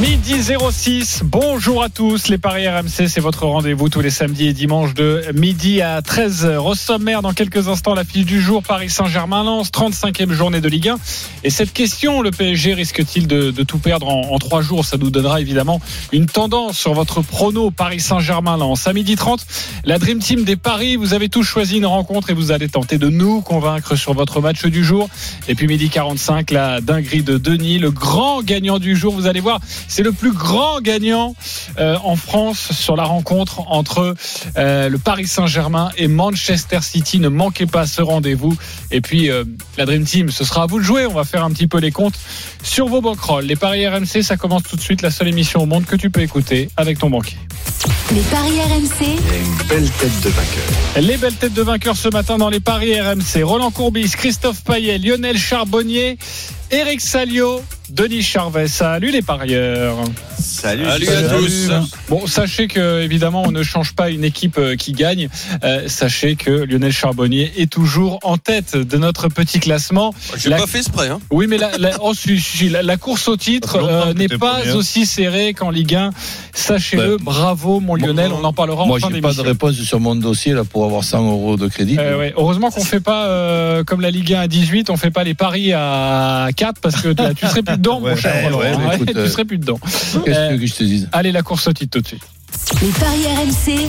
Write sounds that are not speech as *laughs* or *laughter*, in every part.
Midi 06, bonjour à tous. Les Paris RMC, c'est votre rendez-vous tous les samedis et dimanches de midi à 13h. Au sommaire, dans quelques instants, la fiche du jour, Paris Saint-Germain lance 35e journée de Ligue 1. Et cette question, le PSG risque-t-il de, tout perdre en, en trois jours? Ça nous donnera évidemment une tendance sur votre prono Paris Saint-Germain lance. À midi 30, la Dream Team des Paris, vous avez tous choisi une rencontre et vous allez tenter de nous convaincre sur votre match du jour. Et puis midi 45, la dinguerie de Denis, le grand gagnant du jour. Vous allez voir, c'est le plus grand gagnant euh, en France sur la rencontre entre euh, le Paris Saint-Germain et Manchester City. Ne manquez pas ce rendez-vous. Et puis euh, la Dream Team, ce sera à vous de jouer. On va faire un petit peu les comptes sur vos bankrolls. Les paris RMC, ça commence tout de suite. La seule émission au monde que tu peux écouter avec ton banquier. Les paris RMC, une belle tête de vainqueur. Les belles têtes de vainqueurs ce matin dans les paris RMC. Roland Courbis, Christophe Payet, Lionel Charbonnier, Eric Salio, Denis Charvet. Salut les parieurs. Salut, Salut à tous. Bon, sachez que évidemment, on ne change pas une équipe euh, qui gagne. Euh, sachez que Lionel Charbonnier est toujours en tête de notre petit classement. J'ai La- pas fait exprès. Hein. Oui, mais la, la- oh, si, si, la- la course au titre euh, n'est pas premier. aussi serrée qu'en Ligue 1. Sachez-le. Ben, Bravo, mon Lionel. On en parlera Moi, en fin j'ai pas de d'émission. réponse sur mon dossier là pour avoir 100 euros de crédit. Euh, ouais. Heureusement qu'on fait pas euh, comme la Ligue 1 à 18, on fait pas les paris à 4 parce que là, tu serais plus dedans, mon Ouais, cher ouais, Roland. ouais, Ouais, écoute, *laughs* tu euh, serais plus dedans. Qu'est-ce que Euh, veux que je te dise? Allez, la course au titre tout de suite. les paris RMC,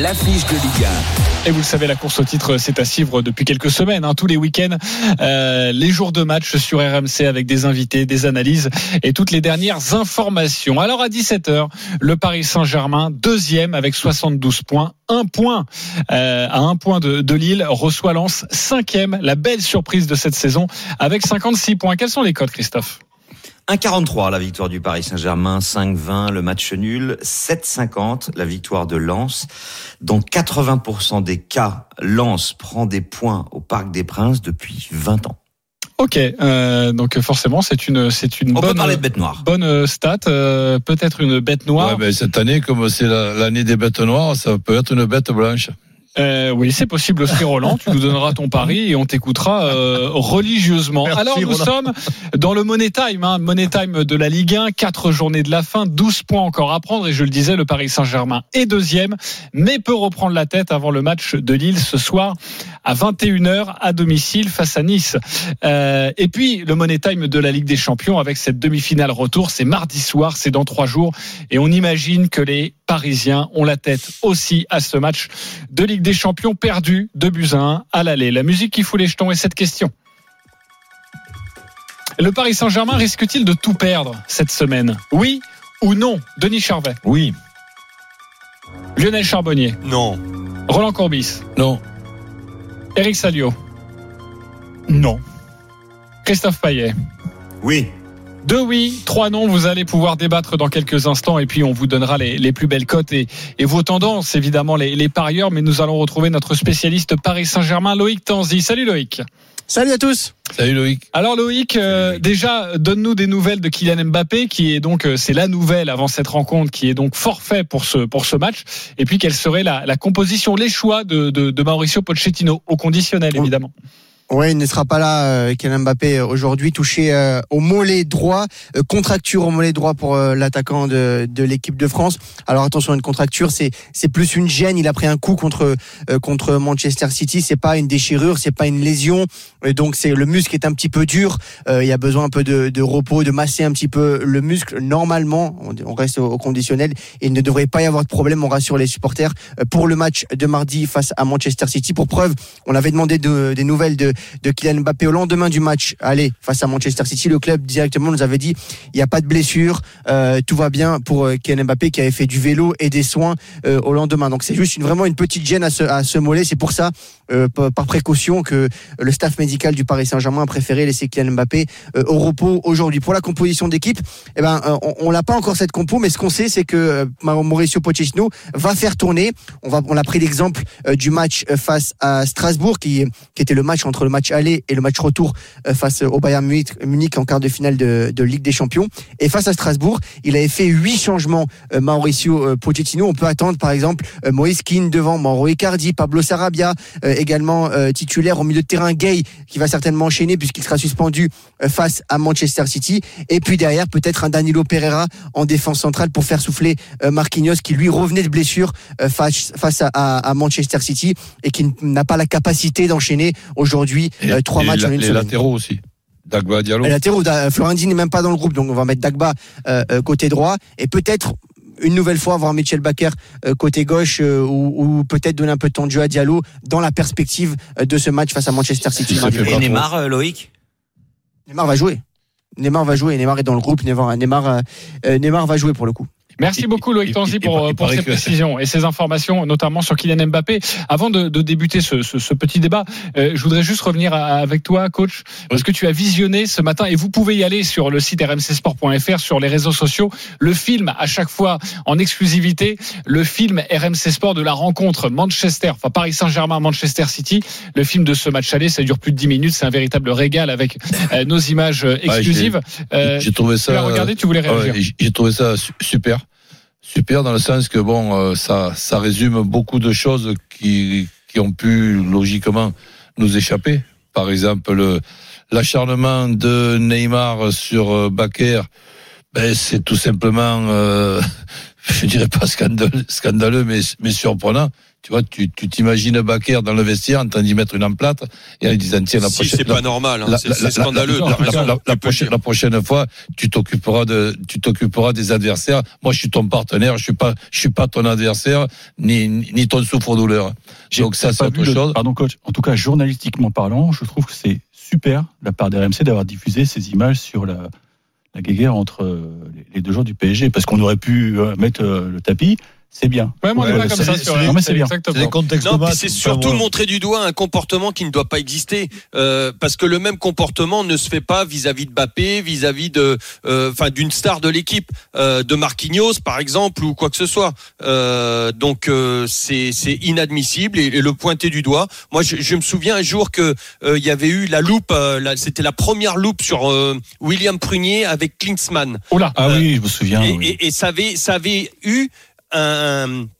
L'affiche de Ligue Et vous le savez, la course au titre, c'est à suivre depuis quelques semaines, hein, tous les week-ends, euh, les jours de match sur RMC avec des invités, des analyses et toutes les dernières informations. Alors à 17h, le Paris Saint-Germain, deuxième avec 72 points, un point euh, à un point de, de Lille, reçoit Lens, cinquième, la belle surprise de cette saison avec 56 points. Quels sont les codes, Christophe? 1,43 la victoire du Paris Saint-Germain, 5,20 le match nul, 7,50 la victoire de Lens. Dans 80% des cas, Lens prend des points au Parc des Princes depuis 20 ans. Ok, euh, donc forcément c'est une c'est une On peut bonne parler de bête noire. bonne stat, euh, peut-être une bête noire. Ouais, ben, Cette année, comme c'est la- l'année des bêtes noires, ça peut être une bête blanche. Euh, oui, c'est possible aussi, *laughs* Roland. Tu nous donneras ton pari et on t'écoutera euh, religieusement. Merci, Alors, nous Roland. sommes dans le Money Time, hein, Money Time de la Ligue 1, quatre journées de la fin, 12 points encore à prendre. Et je le disais, le Paris Saint-Germain est deuxième, mais peut reprendre la tête avant le match de Lille ce soir à 21h à domicile face à Nice. Euh, et puis, le Money Time de la Ligue des Champions avec cette demi-finale retour, c'est mardi soir, c'est dans trois jours. Et on imagine que les Parisiens ont la tête aussi à ce match de Ligue des Champions perdu de buts à 1 à l'aller. La musique qui fout les jetons est cette question. Le Paris Saint-Germain risque-t-il de tout perdre cette semaine? Oui ou non? Denis Charvet, Oui. Lionel Charbonnier, Non. Roland Courbis, Non. Eric Salio? Non. Christophe Payet? Oui. Deux oui, trois non. Vous allez pouvoir débattre dans quelques instants et puis on vous donnera les, les plus belles cotes et, et vos tendances, évidemment, les, les parieurs. Mais nous allons retrouver notre spécialiste Paris Saint-Germain, Loïc Tanzi. Salut Loïc. Salut à tous. Salut Loïc. Alors Loïc, euh, déjà donne-nous des nouvelles de Kylian Mbappé, qui est donc euh, c'est la nouvelle avant cette rencontre, qui est donc forfait pour ce pour ce match. Et puis quelle serait la, la composition, les choix de, de, de Mauricio Pochettino au conditionnel évidemment. Oui, il ne sera pas là, euh, Kylian Mbappé, euh, aujourd'hui, touché euh, au mollet droit, contracture au mollet droit pour l'attaquant de, de l'équipe de France. Alors attention, une contracture, c'est c'est plus une gêne. Il a pris un coup contre contre Manchester City. C'est pas une déchirure, c'est pas une lésion. Et donc c'est le muscle est un petit peu dur. Il y a besoin un peu de, de repos, de masser un petit peu le muscle. Normalement, on, reste au, conditionnel. Il ne devrait pas y avoir de problème. On rassure les supporters pour le match de mardi face à Manchester City. Pour preuve, on avait demandé de- des nouvelles de de Kylian Mbappé au lendemain du match aller face à Manchester City. Le club directement nous avait dit il n'y a pas de blessure, euh, tout va bien pour euh, Kylian Mbappé qui avait fait du vélo et des soins euh, au lendemain. Donc c'est juste une, vraiment une petite gêne à ce, à mollet. C'est pour ça, par précaution, que le staff médical du Paris Saint-Germain a préféré laisser Kylian Mbappé au repos aujourd'hui. Pour la composition d'équipe, eh ben, on, n'a pas encore cette compo, mais ce qu'on sait, c'est que Mauricio Pochettino va faire tourner. On, va, a pris l'exemple du match face à Strasbourg, qui était le match entre le match aller et le match retour euh, face au Bayern Munich, en quart de finale de, de Ligue des Champions. Et face à Strasbourg, il avait fait huit changements euh, Mauricio euh, Pochettino. On peut attendre par exemple Moïse Keane devant, Mauro Icardi, Pablo Sarabia également titulaire au milieu de terrain, Gay qui va certainement enchaîner puisqu'il sera suspendu face à Manchester City. Et puis derrière peut-être un Danilo Pereira en défense centrale pour faire souffler Marquinhos qui lui revenait de blessure face, à Manchester City et qui n'a pas la capacité d'enchaîner aujourd'hui Et- euh, trois et matchs la- en une les semaine. latéraux aussi. Dagba Diallo. Les latéraux, Da- Florenzi n'est même pas dans le groupe, donc on va mettre Dagba euh, euh, côté droit et peut-être une nouvelle fois voir Mitchell Baker euh, côté gauche euh, ou, ou peut-être donner un peu de temps de jeu à Diallo dans la perspective euh, de ce match face à Manchester City. Et. Neymar, euh, Loïc Neymar va jouer. Neymar va jouer. Neymar est dans le groupe. Neymar, Neymar, Neymar va jouer pour le coup. Merci beaucoup Loïc Tanzi pour, il pour ces précisions et ces informations, notamment sur Kylian Mbappé. Avant de, de débuter ce, ce- ce petit débat, euh, je voudrais juste revenir à- avec toi, coach, parce que tu as visionné ce matin et vous pouvez y aller sur le site rmcsport.fr, sur les réseaux sociaux, le film à chaque fois en exclusivité, le film RMC Sport de la rencontre Manchester, enfin Paris Saint-Germain Manchester City. Le film de ce match aller, ça dure plus de 10 minutes, c'est un véritable régal avec euh, nos images euh, exclusives. Euh, J'ai trouvé tu ça. l'as regardé, tu voulais Ah ouais, réagir. j'ai- trouvé ça su- super. Super dans le sens que bon, euh, ça, ça résume beaucoup de choses qui, qui ont pu logiquement nous échapper. Par exemple, le- l'acharnement de Neymar sur euh, Baker, ben, c'est tout simplement, euh, *laughs* je dirais pas scandaleux, scandaleux mais, mais surprenant. Tu vois, tu tu t'imagines Baker dans le vestiaire en train d'y mettre une en plate et en disant tiens la Si, prochaine c'est pas normal, hein, la- c'est la- c'est la- scandaleux. la- raison, prochaine, dire. la prochaine fois, tu t'occuperas de, tu t'occuperas des adversaires. Moi, je suis ton partenaire. Je suis pas, je suis pas ton adversaire, ni, ni ton souffre-douleur. J'ai Donc ça, c'est pas autre le- chose. Pardon, coach. En tout cas, journalistiquement parlant, je trouve que c'est super de la part des RMC d'avoir diffusé ces images sur la, la guéguerre entre euh, les- les deux joueurs du PSG, parce qu'on aurait pu euh, mettre euh, le tapis. C'est bien. Ouais, moi, on est Ouais, pas comme c'est- ça non, mais c'est bien. exactement. C'est surtout voilà. montrer du doigt un comportement qui ne doit pas exister, euh, parce que le même comportement ne se fait pas vis-à-vis de Mbappé, vis-à-vis de, euh, enfin, d'une star de l'équipe, euh, de Marquinhos par exemple ou quoi que ce soit. Euh, donc euh, c'est c'est inadmissible et, et le pointer du doigt. Moi, je, je me souviens un jour que euh, il y avait eu la loupe, euh, c'était la première loupe sur euh, William Prunier avec Klinsmann. Oula. Ah oui, je me souviens. Et, oui. et- et ça avait, ça avait eu un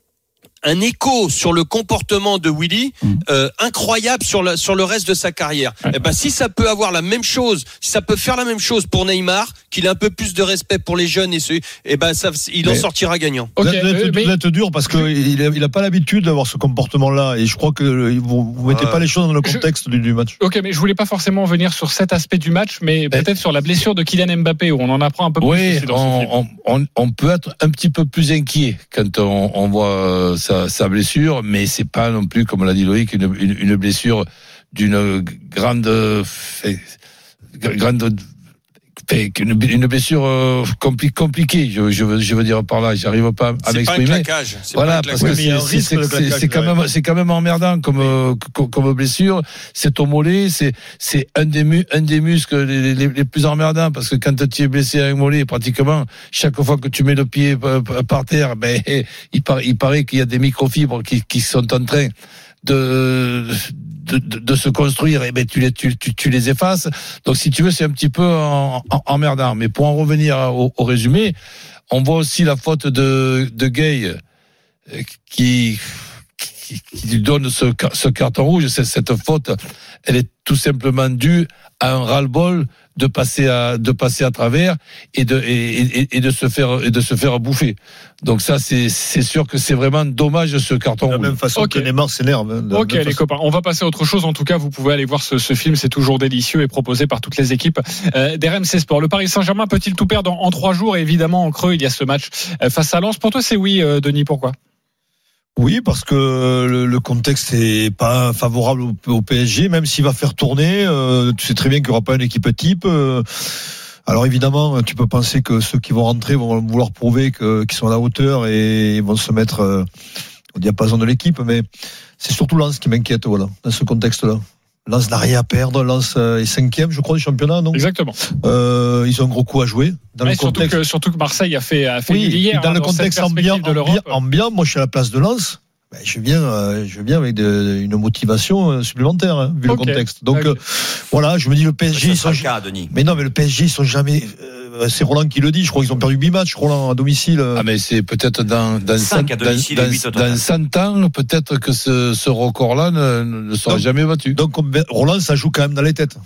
écho sur le comportement de Willy Mm. euh, incroyable sur le, sur le reste de sa carrière. Ouais. Et ben si ça peut avoir la même chose, si ça peut faire la même chose pour Neymar, qu'il ait un peu plus de respect pour les jeunes et ceux, et ben ça, il en Mais- sortira gagnant. Vous êtes- euh, mais- vous êtes dur parce qu'il n'a il a pas l'habitude d'avoir ce comportement-là et je crois que euh, vous vous mettez Ouais. pas les choses dans le Je- contexte du, du match. Ok, mais je voulais pas forcément venir sur cet aspect du match, mais peut-être sur la blessure de Kylian Mbappé, où on en apprend un peu plus Oui, dans ce on, on, on- on peut être un petit peu plus inquiet quand on, on voit euh, sa, blessure, mais c'est pas non plus, comme l'a dit Loïc, une, une, blessure d'une grande, grande, une, une blessure euh, compli- compliquée. Je, je, veux, je veux dire par là, j'arrive pas à m'exprimer. Voilà, pas un parce que c'est- quand même c'est quand même emmerdant comme euh, comme, blessure. C'est au mollet, c'est c'est un des mu- un des muscles les, les, les plus emmerdants parce que quand tu es blessé à un mollet, pratiquement chaque fois que tu mets le pied euh, par terre, ben *laughs* il paraît il paraît qu'il y a des microfibres qui qui sont en train de de, se construire et ben tu les tu, tu, les effaces. Donc si tu veux c'est un petit peu en- en- emmerdant mais pour en revenir au, résumé on voit aussi la faute de de Gay euh, qui qui, lui donne ce, ce carton rouge, cette faute, elle est tout simplement due à un ras-le-bol de passer à de passer à travers et de et, et- et de se faire et de se faire bouffer. Donc ça c'est c'est sûr que c'est vraiment dommage ce carton De la rouge. même façon Ok. que Neymar s'énerve. hein, Ok les façon. copains, on va passer à autre chose. En tout cas, vous pouvez aller voir ce, ce film, c'est toujours délicieux et proposé par toutes les équipes euh, d'RMC Sport. Le Paris Saint-Germain peut-il tout perdre en, en trois jours? Et évidemment, en creux, il y a ce match euh, face à Lens. Pour toi, c'est oui, euh, Denis. Pourquoi? Oui, parce que le, le contexte est pas favorable au, PSG, même s'il va faire tourner. euh, tu sais très bien qu'il n'y aura pas une équipe type. euh, alors évidemment, tu peux penser que ceux qui vont rentrer vont vouloir prouver qu'ils sont à la hauteur et vont se mettre euh, au diapason de l'équipe, mais c'est surtout Lens qui m'inquiète, voilà, dans ce contexte-là. Lens n'a rien à perdre, Lens euh, est cinquième, je crois, du championnat, donc Exactement. euh, ils ont un gros coup à jouer. Dans le surtout, contexte, que, surtout que Marseille a fait, a fait oui, hier. dans hein, le dans contexte ambiant, de l'Europe. ambiant, ambiant, moi je suis à la place de Lens. Ben, je viens, euh, je viens avec de- une motivation euh, supplémentaire, hein, vu le contexte. Donc euh, voilà, je me dis le PSG, sont, le cas, Denis. mais non, mais le PSG, ils sont jamais. Euh, c'est Roland qui le dit. Je crois qu'ils ont perdu 8 matchs, Roland à domicile. euh. Ah mais c'est peut-être dans dans, à domicile dans, et huit au total. dans 100 ans peut-être que ce, ce record-là ne, ne sera Donc- jamais battu. Donc on- Roland, ça joue quand même dans les têtes.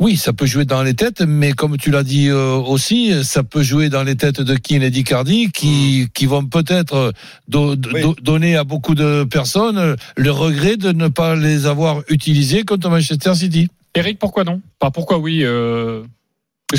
Oui, ça peut jouer dans les têtes, mais comme tu l'as dit euh, aussi, ça peut jouer dans les têtes de Keane et d'Icardi qui, qui vont peut-être do- do- Oui. donner à beaucoup de personnes le regret de ne pas les avoir utilisés contre Manchester City. Eric, pourquoi non? Pas pourquoi oui. euh,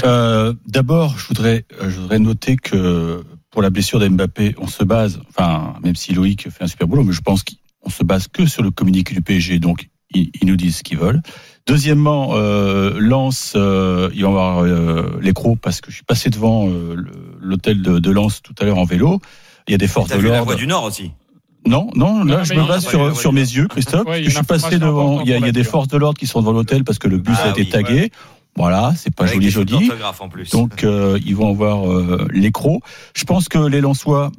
Euh, D'abord, je voudrais, euh, je voudrais noter que pour la blessure d'Mbappé, on se base, enfin, même si Loïc fait un super boulot, mais je pense qu'on se base que sur le communiqué du PSG, donc ils, ils nous disent ce qu'ils veulent. Deuxièmement, euh, Lens, euh, il va y avoir euh, l'écro parce que je suis passé devant euh, l'hôtel de, de Lens tout à l'heure en vélo. Il y a des forces de vu la l'ordre. voix du Nord aussi. Non, non, là Non, je me base sur, sur mes yeux, *laughs* Christophe. Ouais, il y a je suis passé devant. Il y a, il y a des forces de l'ordre qui sont devant l'hôtel parce que le bus Ah a été oui, tagué. Voilà, c'est pas Avec joli joli. en plus. Donc euh, ils vont avoir euh, l'écro. Je pense que les Lensois,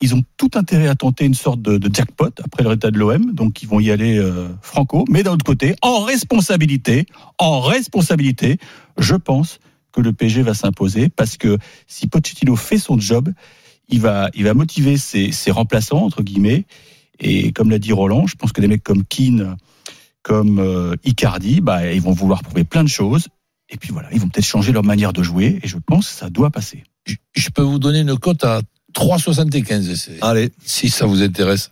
ils ont tout intérêt à tenter une sorte de, de jackpot après le résultat de l'OM, donc ils vont y aller euh, franco. Mais d'un autre côté, en responsabilité, en responsabilité, je pense que le PSG va s'imposer parce que si Pochettino fait son job, il va, il va motiver ses, ses remplaçants entre guillemets. Et comme l'a dit Roland, je pense que des mecs comme Keane, comme euh, Icardi, bah, ils vont vouloir prouver plein de choses. Et puis voilà, ils vont peut-être changer leur manière de jouer. Et je pense que ça doit passer. Je, je peux vous donner une cote à 3,75 c'est- Allez, si ça vous intéresse.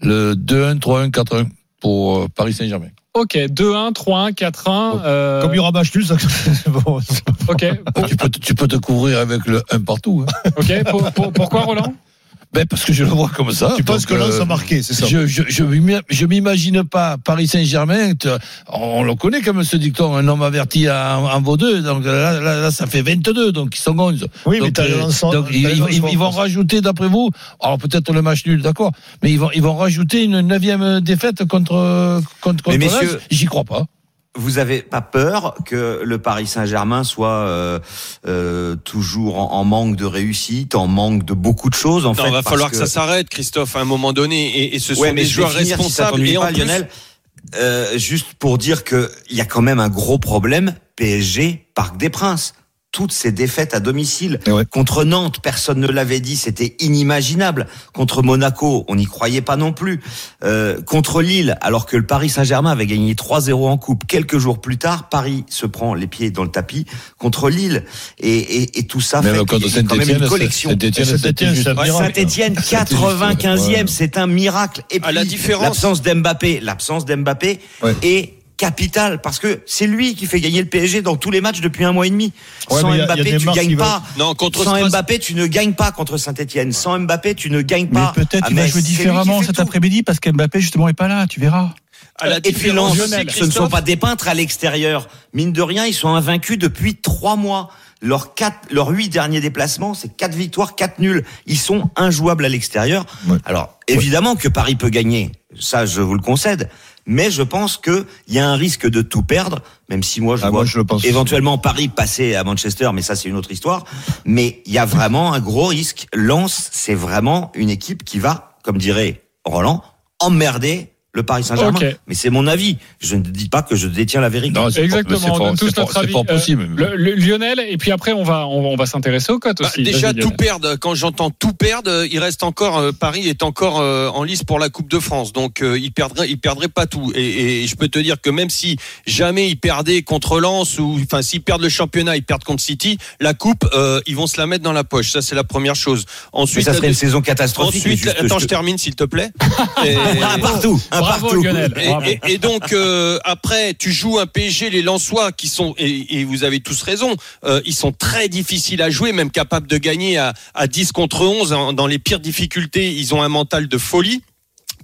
Le 2-1, 3-1, 4-1 pour euh, Paris Saint-Germain. Ok, 2-1, 3-1, 4-1. euh, comme il y aura match nul, ça. *laughs* bon, c'est pas- Ok, tu, peux, te- tu peux te couvrir avec le 1 partout. hein. ok. Pour- pour- pourquoi Roland? Ben parce que je le vois comme ça. Tu penses que Lens euh, a marqué, c'est ça Je, je, je, m'ima- je m'imagine pas Paris Saint-Germain. On le connaît comme ce dicton, un homme averti en, en vaut deux. Donc là, là, là, ça fait 22, donc ils sont 11. Oui, mais donc, euh, donc, ils, ils- ils vont rajouter, d'après vous, alors peut-être le match nul, d'accord, mais ils vont, ils vont rajouter une neuvième défaite contre contre, contre Mais Lens. messieurs- J'y crois pas. Vous avez pas peur que le Paris Saint-Germain soit euh, euh, toujours en, en manque de réussite, en manque de beaucoup de choses en Non, fait il va falloir que... ça s'arrête, Christophe, à un moment donné. Et, et ce sont Ouais, mais des joueurs finir, responsables. et en pas, plus, Lionel, euh, juste pour dire que il y a quand même un gros problème. PSG, Parc des Princes. Toutes ces défaites à domicile. Eh ouais. Contre Nantes, personne ne l'avait dit, c'était inimaginable. Contre Monaco, on n'y croyait pas non plus. Euh, contre Lille, alors que le Paris Saint-Germain avait gagné 3-0 en coupe, quelques jours plus tard, Paris se prend les pieds dans le tapis contre Lille. Et, et, et tout ça Même fait y a quand même une collection. Saint-Etienne, Saint-Étienne, c'était juste- c'est un Ouais, miracle. Saint-Etienne, C'était juste- 95e, ouais. c'est un miracle. Et À la puis, différence- l'absence d'Mbappé, l'absence d'Mbappé Ouais. est capitale parce que c'est lui qui fait gagner le PSG dans tous les matchs depuis un mois et demi. Ouais, Sans mais a- Mbappé, tu gagnes pas. Non, contre Sans Strasbourg. Mbappé, tu ne gagnes pas contre Saint-Etienne. Sans Mbappé, tu ne gagnes Mais pas. peut-être Ah, qu'il va mais jouer différemment cet après-midi parce qu'Mbappé justement est pas là. Tu verras. à la Et puis Lens, ce ne sont pas des peintres à l'extérieur. Mine de rien, ils sont invaincus depuis trois mois. Leurs quatre, leurs huit derniers déplacements, c'est quatre victoires, quatre nuls. Ils sont injouables à l'extérieur. Ouais. Alors, évidemment que Paris peut gagner. Ça, je vous le concède. Mais je pense que il y a un risque de tout perdre, même si moi, je Ah, vois moi, je le pense éventuellement Paris passer à Manchester, mais ça, c'est une autre histoire. Mais il y a vraiment un gros risque. Lens, c'est vraiment une équipe qui va, comme dirait Roland, emmerder le Paris Saint-Germain. Mais c'est mon avis. Je ne dis pas que je détiens la vérité. Non, c'est pas- Exactement, on donne tous notre c'est avis. possible. Euh, le- le- Lionel, et puis après, on va, on, on va s'intéresser aux cotes Bah, aussi. déjà tout perdre. Quand j'entends tout perdre, il reste encore euh, Paris est encore euh, en lice pour la Coupe de France. Donc euh, il perdrait, il perdrait pas tout. Et, et je peux te dire que même si jamais ils perdaient contre Lens ou enfin s'ils perdent le championnat, ils perdent contre City, la Coupe, euh, ils vont se la mettre dans la poche. Ça c'est la première chose. Mais Ensuite, ça la serait une saison catastrophique. mais ensuite, attends, je je te- termine s'il te plaît. *laughs* Et- Un partout, un Bravo, partout. Lionel. et, et- et donc euh, après, tu joues un PSG, les Lensois qui sont et, et vous avez tous raison, euh, ils sont très difficiles à jouer, même capables de gagner à, à 10 contre 11 en- dans les pires difficultés. Ils ont un mental de folie.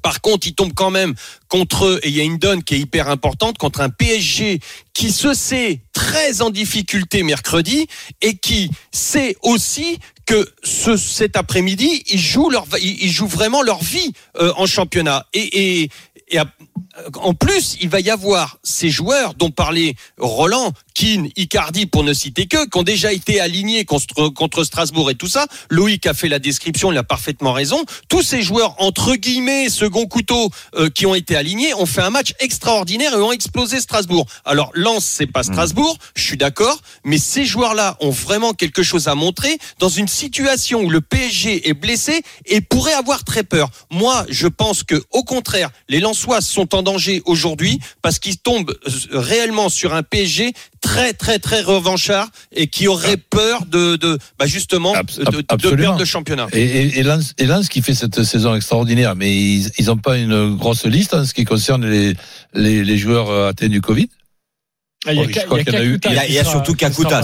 Par contre, ils tombent quand même contre eux et il y a une donne qui est hyper importante contre un PSG qui se sait très en difficulté mercredi et qui sait aussi que ce, cet après-midi, ils jouent leur, ils ils jouent vraiment leur vie euh, en championnat. Et, et, et à- en plus, il va y avoir ces joueurs dont parlait Roland Keane, Icardi, pour ne citer que, qui ont déjà été alignés contre, contre Strasbourg et tout ça. Loïc a fait la description, il a parfaitement raison. Tous ces joueurs, entre guillemets, second couteau, euh, qui ont été alignés, ont fait un match extraordinaire et ont explosé Strasbourg. Alors, Lens, c'est pas Strasbourg, je suis d'accord, mais ces joueurs-là ont vraiment quelque chose à montrer dans une situation où le PSG est blessé et pourrait avoir très peur. Moi, je pense que, au contraire, les Lensois sont en danger aujourd'hui parce qu'ils tombent euh, réellement sur un PSG très très très revanchard et qui aurait peur de, de bah justement de, de perdre le championnat. Et, et, et, Lens, et Lens qui fait cette saison extraordinaire, mais ils ils ont pas une grosse liste en ce qui concerne les, les, les joueurs euh, atteints du Covid? Ah, Il y a, Oh, il y a qu'il y en a eu- Kakuta il y a- qui il y a sera- surtout Kakuta,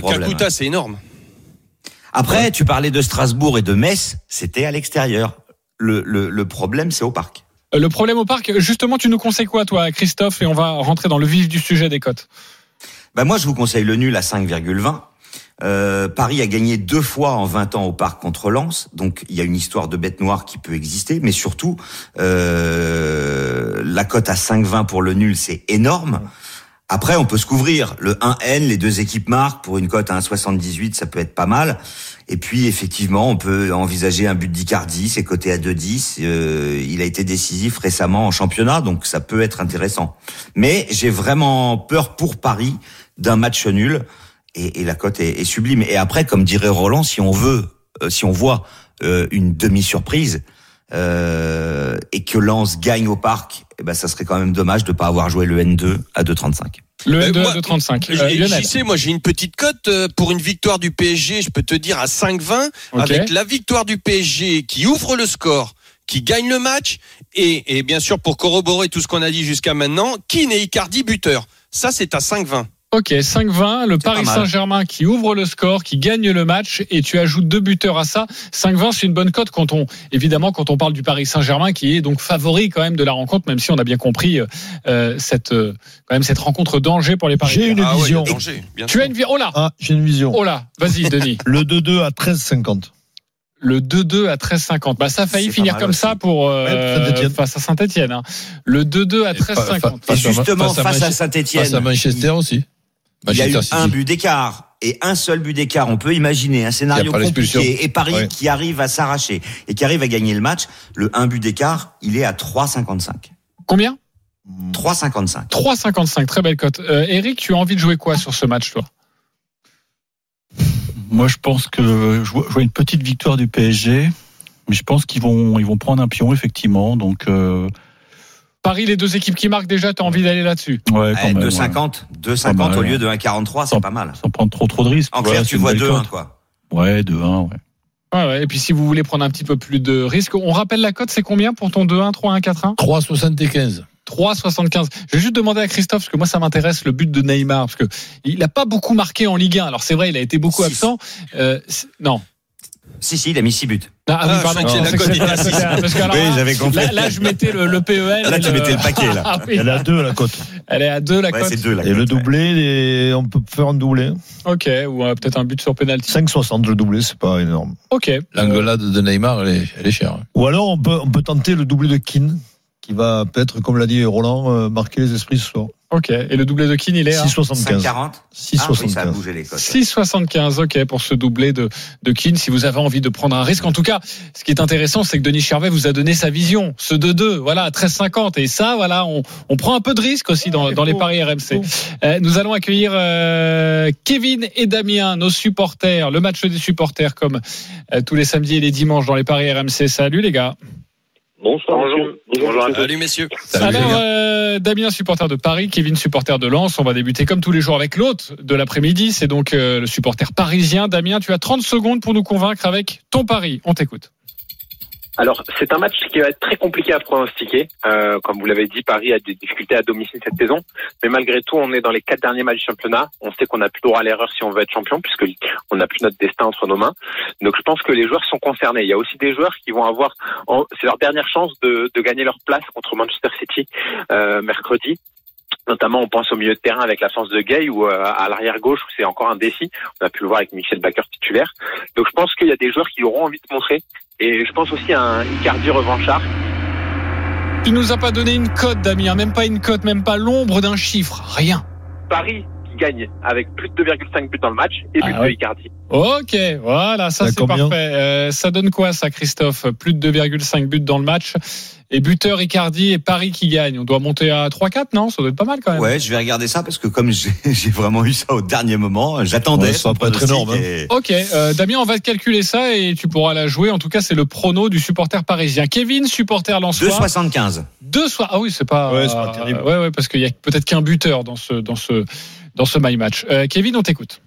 Kakuta, c'est énorme. Après, tu parlais de Strasbourg et de Metz, c'était à l'extérieur. Le, le, le problème, c'est au parc. Euh, Le problème au parc, justement, tu nous conseilles quoi, toi, Christophe Et on va rentrer dans le vif du sujet des cotes. Bah moi, je vous conseille le nul à 5,20. Euh, Paris a gagné deux fois en 20 ans au parc contre Lens, donc il y a une histoire de bête noire qui peut exister, mais surtout euh, la cote à 5,20 pour le nul, c'est énorme. Après, on peut se couvrir. Le 1N, les deux équipes marquent pour une cote à 1,78, ça peut être pas mal. Et puis, effectivement, on peut envisager un but d'Icardi, c'est coté à 2,10. Euh, il a été décisif récemment en championnat, donc ça peut être intéressant. Mais j'ai vraiment peur pour Paris d'un match nul. Et, la cote est, est sublime. Et après, comme dirait Roland, si on veut, euh, si on voit euh, une demi-surprise euh, et que Lens gagne au parc, eh ben, ça serait quand même dommage de pas avoir joué le N2 à 2,35. Le Mais N2 moi, de 35. J- Euh, J'y Lionel. sais, moi j'ai une petite cote euh, pour une victoire du PSG, je peux te dire à 5-20, Ok. avec la victoire du PSG qui ouvre le score, qui gagne le match, et, et bien sûr pour corroborer tout ce qu'on a dit jusqu'à maintenant, Keane et Icardi buteur. Ça c'est à 5-20. Ok, 5-20, le Paris. Saint-Germain qui ouvre le score, qui gagne le match, et tu ajoutes deux buteurs à ça. 5-20, c'est une bonne cote quand on, évidemment, quand on parle du Paris Saint-Germain, qui est donc favori quand même de la rencontre, même si on a bien compris euh, cette, euh, quand même cette rencontre danger pour les Paris. J'ai une Ah ouais, vision. danger, bien Tu sûr. as une vie. Oh là, Ah, j'ai une vision. oh là, vas-y, Denis. *laughs* Le 2-2 à 13,50. Le 2-2 à 13,50. Bah, ça a failli finir comme aussi. ça pour euh, Ouais, face à Saint-Etienne. Le 2-2 à Et fa- fa- 13,50. Et Face à- justement, face à face à Saint-Etienne, Face à Manchester aussi. Il y a eu un but d'écart et un seul but d'écart. On peut imaginer un scénario compliqué et Paris Ouais. qui arrive à s'arracher et qui arrive à gagner le match. Le un but d'écart, il est à 3,55. Combien? 3,55. 3,55. Très belle cote. Euh, Eric, tu as envie de jouer quoi sur ce match, toi? Moi, je pense que je vois, je vois une petite victoire du PSG, mais je pense qu'ils vont, ils vont prendre un pion effectivement. Donc, euh, Paris, les deux équipes qui marquent déjà, tu as envie d'aller là-dessus ouais, quand Eh, même. ouais. 2,50. 2,50 Pas mal, au lieu de 1,43, c'est pas mal. Sans prendre trop trop de risques. En clair, tu vois belle 2-1, cote. quoi. Ouais, 2-1, ouais. ouais, ouais. Et puis si vous voulez prendre un petit peu plus de risques, on rappelle la cote, c'est combien pour ton 2-1, 3-1, 4-1 3,75. 3,75. Je vais juste demander à Christophe, parce que moi ça m'intéresse, le but de Neymar, parce que il n'a pas beaucoup marqué en Ligue 1. Alors c'est vrai, il a été beaucoup Six. absent. Euh, non. Si, si, il a mis 6 buts. Ah, Ah, oui, je pardon. Non, la c'était- six. parce que alors Oui, là, j'avais compris. Là, là, je mettais le, le PEL. Là, tu et le- mettais le paquet, là. *laughs* Ah oui. Elle est à 2 la cote. Elle est à 2 la Ouais, cote. c'est 2 la Et le doublé, les- on peut faire un doublé. Ok, ou euh, peut-être un but sur penalty. 5,60 le doublé, c'est pas énorme. Ok. L'engueulade de Neymar, elle est, elle est chère. Ou alors on peut, on peut tenter le doublé de Keane, qui va peut-être, comme l'a dit Roland, euh, marquer les esprits ce soir. Ok. Et le doublé de Keane, il est à 6,75. 5,40 Ah oui, ça a 6,75. bougé les cotes. 6,75. Ok, pour ce doublé de, de Keane. Si vous avez envie de prendre un risque. En tout cas, ce qui est intéressant, c'est que Denis Charvet vous a donné sa vision. Ce 2-2, voilà, à 13,50. Et ça, voilà, on, on prend un peu de risque aussi dans, dans les paris RMC. Euh, nous allons accueillir euh, Kevin et Damien, nos supporters. Le match des supporters, comme euh, tous les samedis et les dimanches dans les paris RMC. Salut les gars. Bonsoir. Bonjour. Bonjour à tous. Salut messieurs. Salut, Alors, euh, Damien, supporter de Paris, Kevin, supporter de Lens. On va débuter comme tous les jours avec l'autre de l'après-midi. C'est donc euh, le supporter parisien. Damien, tu as 30 secondes pour nous convaincre avec ton pari. On t'écoute. Alors, c'est un match qui va être très compliqué à pronostiquer. Euh, comme vous l'avez dit, Paris a des difficultés à domicile cette saison. Mais malgré tout, on est dans les quatre derniers matchs du championnat. On sait qu'on n'a plus droit à l'erreur si on veut être champion, puisque on n'a plus notre destin entre nos mains. Donc, je pense que les joueurs sont concernés. Il y a aussi des joueurs qui vont avoir, c'est leur dernière chance de, de gagner leur place contre Manchester City euh, mercredi. Notamment, on pense au milieu de terrain avec l'absence de Gay ou euh, à l'arrière gauche où c'est encore un défi. On a pu le voir avec Michel Baker titulaire. Donc, je pense qu'il y a des joueurs qui auront envie de montrer. Et je pense aussi à un Icardi revanchard. Tu nous as pas donné une cote, Damien. Même pas une cote, même pas l'ombre d'un chiffre. Rien. Paris qui gagne avec plus de 2,5 buts dans le match et Ah but de. Icardi. Ok, voilà, ça Ça c'est parfait. Euh, ça donne quoi ça, Christophe? Plus de 2,5 buts dans le match. Et buteur Icardi et Paris qui gagne. On doit monter à 3-4, non? Ça doit être pas mal quand même. Ouais, je vais regarder ça parce que comme j'ai *laughs* vraiment eu ça au dernier moment, j'attendais. Ouais, ça pas être énorme, hein. et- Ok, euh, Damien, on va te calculer ça et tu pourras la jouer. En tout cas, c'est le prono du supporter parisien. Kevin, supporter Lensois. 2,75. Deux soirs. Ah oui, c'est pas. Ouais, c'est pas terrible. ouais, ouais, parce qu'il y a peut-être qu'un buteur dans ce dans ce dans ce my match. Euh, Kevin, on t'écoute.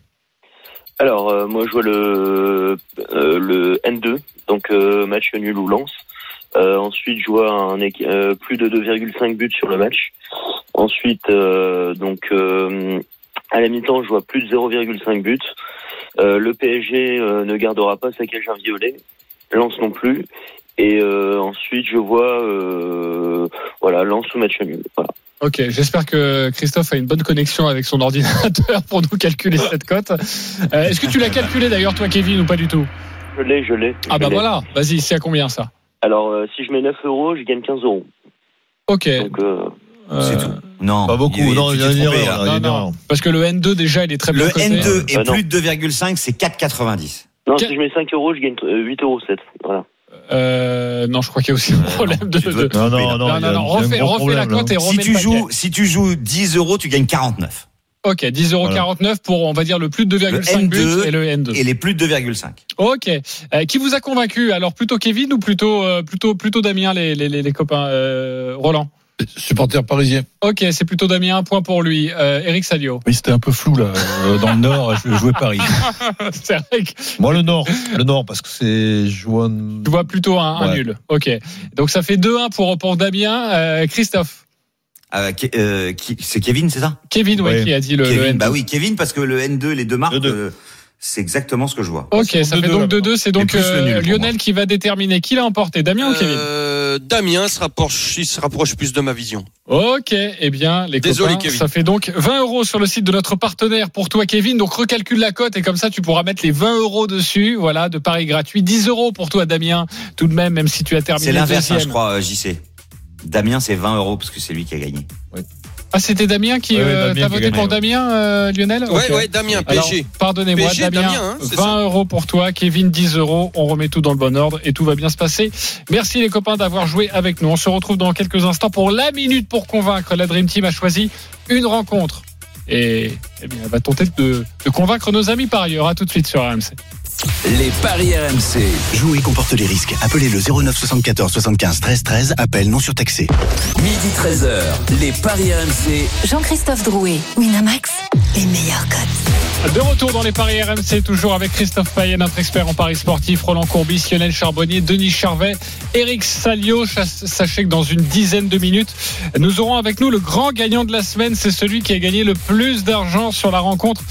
Alors, euh, moi, je vois le, euh, le N2, donc euh, match nul ou lance. Euh, ensuite, je vois un, euh, plus de 2,5 buts sur le match. Ensuite, euh, donc euh, à la mi-temps, je vois plus de 0,5 buts. Euh, le PSG euh, ne gardera pas sa cage violet. Lance non plus. Et euh, ensuite, je vois euh, voilà lance ou match nul. Voilà. Ok, j'espère que Christophe a une bonne connexion avec son ordinateur pour nous calculer cette cote. Euh, Est-ce que tu l'as calculé d'ailleurs, toi, Kevin, ou pas du tout? Je l'ai, je l'ai. Ah bah voilà. Vas-y, c'est à combien ça? Alors, euh, si je mets 9 euros, je gagne 15 euros. Ok. Donc, euh, Euh, C'est tout. Non. Pas beaucoup. il Non, il y a une trompé, erreur, là. là. non, une non, erreur. parce que le N2 déjà, il est très bien Le coté. N2 et Bah non. plus de 2,5, c'est 4,90. Non, Quel- si je mets 5 euros, je gagne 8 euros 7. Voilà. Euh, non, je crois qu'il y a aussi un problème de. tu dois de- te Non, tromper, non, là. non. Non, il y non, a- non, il y a un refais, gros refais la problème, là. cote et Si remets tu le joues, paquet. si tu joues 10 euros, tu gagnes 49. Ok, 10,49€ pour, on va dire, le plus de 2,5 Le buts N2 et le N2. Et les plus de 2,5. Ok. Euh, qui vous a convaincu? Alors, plutôt Kevin ou plutôt, euh, plutôt, plutôt Damien, les, les, les, les copains euh, Roland? Supporter parisien. Ok, c'est plutôt Damien, un point pour lui. Euh, Eric Salio. Oui, c'était un peu flou là. Dans le Nord, je jouais Paris. *laughs* c'est vrai que Moi, le Nord. Le Nord, parce que c'est. Je vois. tu vois plutôt un, nul. Ok. Donc, ça fait 2-1 pour, pour Damien. Euh, Christophe. Euh, euh, qui- c'est Kevin, c'est ça? Kevin, ouais, Ouais. qui a dit le, le Kevin, N2. bah oui, Kevin, parce que le N2, les deux marques, Le euh, c'est exactement ce que je vois. Ok, ça fait 2-2, donc là. 2-2. C'est donc euh, Lionel qui va déterminer qui l'a emporté, Damien ou Kevin? Damien se rapproche, il se rapproche plus de ma vision. Ok, eh bien, les Désolé, copains, Kevin. ça fait donc 20 euros sur le site de notre partenaire pour toi, Kevin. Donc, recalcule la cote et comme ça, tu pourras mettre les 20 euros dessus. Voilà, de paris gratuit. 10 euros pour toi, Damien. Tout de même, même si tu as terminé C'est l'inverse, hein, je crois, JC. Damien, c'est 20 euros parce que c'est lui qui a gagné. Ah, c'était Damien qui Ouais, euh, t'as voté gagné, pour ouais. Damien, euh, Lionel Ouais, Ok. ouais, Damien, PSG. pardonnez-moi, Damien, Damien, hein, c'est 20 ça. euros pour toi, Kevin 10 euros. On remet tout dans le bon ordre et tout va bien se passer. Merci les copains d'avoir joué avec nous. On se retrouve dans quelques instants pour la minute pour convaincre. La Dream Team a choisi une rencontre et eh bien, elle va tenter de, de convaincre nos amis par ailleurs. À tout de suite sur RMC. Les paris RMC. Jouer comporte les risques. Appelez le 09 74 75 13 13. Appel non surtaxé. Midi 13h. Les paris RMC. Jean-Christophe Drouet, Winamax, les meilleurs cotes. De retour dans les paris RMC, toujours avec Christophe Payet, notre expert en paris sportif, Roland Courbis, Lionel Charbonnier, Denis Charvet, Eric Salio. Sachez que dans une dizaine de minutes, nous aurons avec nous le grand gagnant de la semaine. C'est celui qui a gagné le plus d'argent sur la rencontre.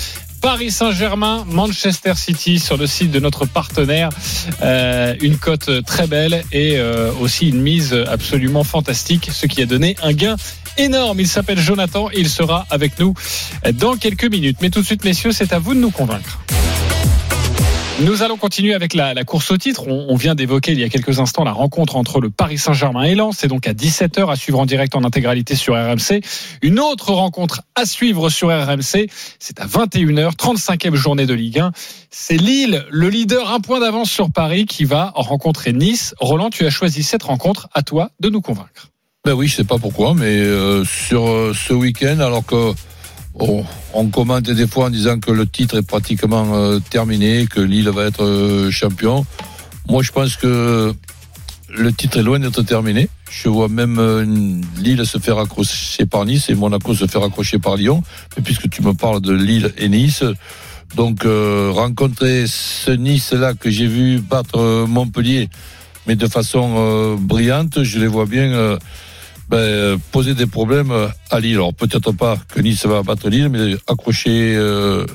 Paris Saint-Germain, Manchester City sur le site de notre partenaire. Euh, une cote très belle et euh, aussi une mise absolument fantastique, ce qui a donné un gain énorme. Il s'appelle Jonathan et il sera avec nous dans quelques minutes. Mais tout de suite, messieurs, c'est à vous de nous convaincre. Nous allons continuer avec la, course au titre. On, on vient d'évoquer il y a quelques instants la rencontre entre le Paris Saint-Germain et Lens. C'est donc à 17h à suivre en direct en intégralité sur RMC. Une autre rencontre à suivre sur RMC. C'est à 21h, 35e journée de Ligue 1. C'est Lille, le leader, un point d'avance sur Paris, qui va rencontrer Nice. Roland, tu as choisi cette rencontre. À toi de nous convaincre. Ben oui, je sais pas pourquoi, mais euh, sur euh, ce week-end, alors que on, on commente des fois en disant que le titre est pratiquement euh, terminé, que Lille va être euh, champion. Moi, je pense que le titre est loin d'être terminé. Je vois même euh, Lille se faire accrocher par Nice et Monaco se faire accrocher par Lyon. Mais puisque tu me parles de Lille et Nice, donc rencontrer ce Nice-là que j'ai vu battre Montpellier, mais de façon brillante, je les vois bien ben, euh, poser des problèmes euh, à Lille. Alors peut-être pas que Nice va battre Lille, mais accrocher euh,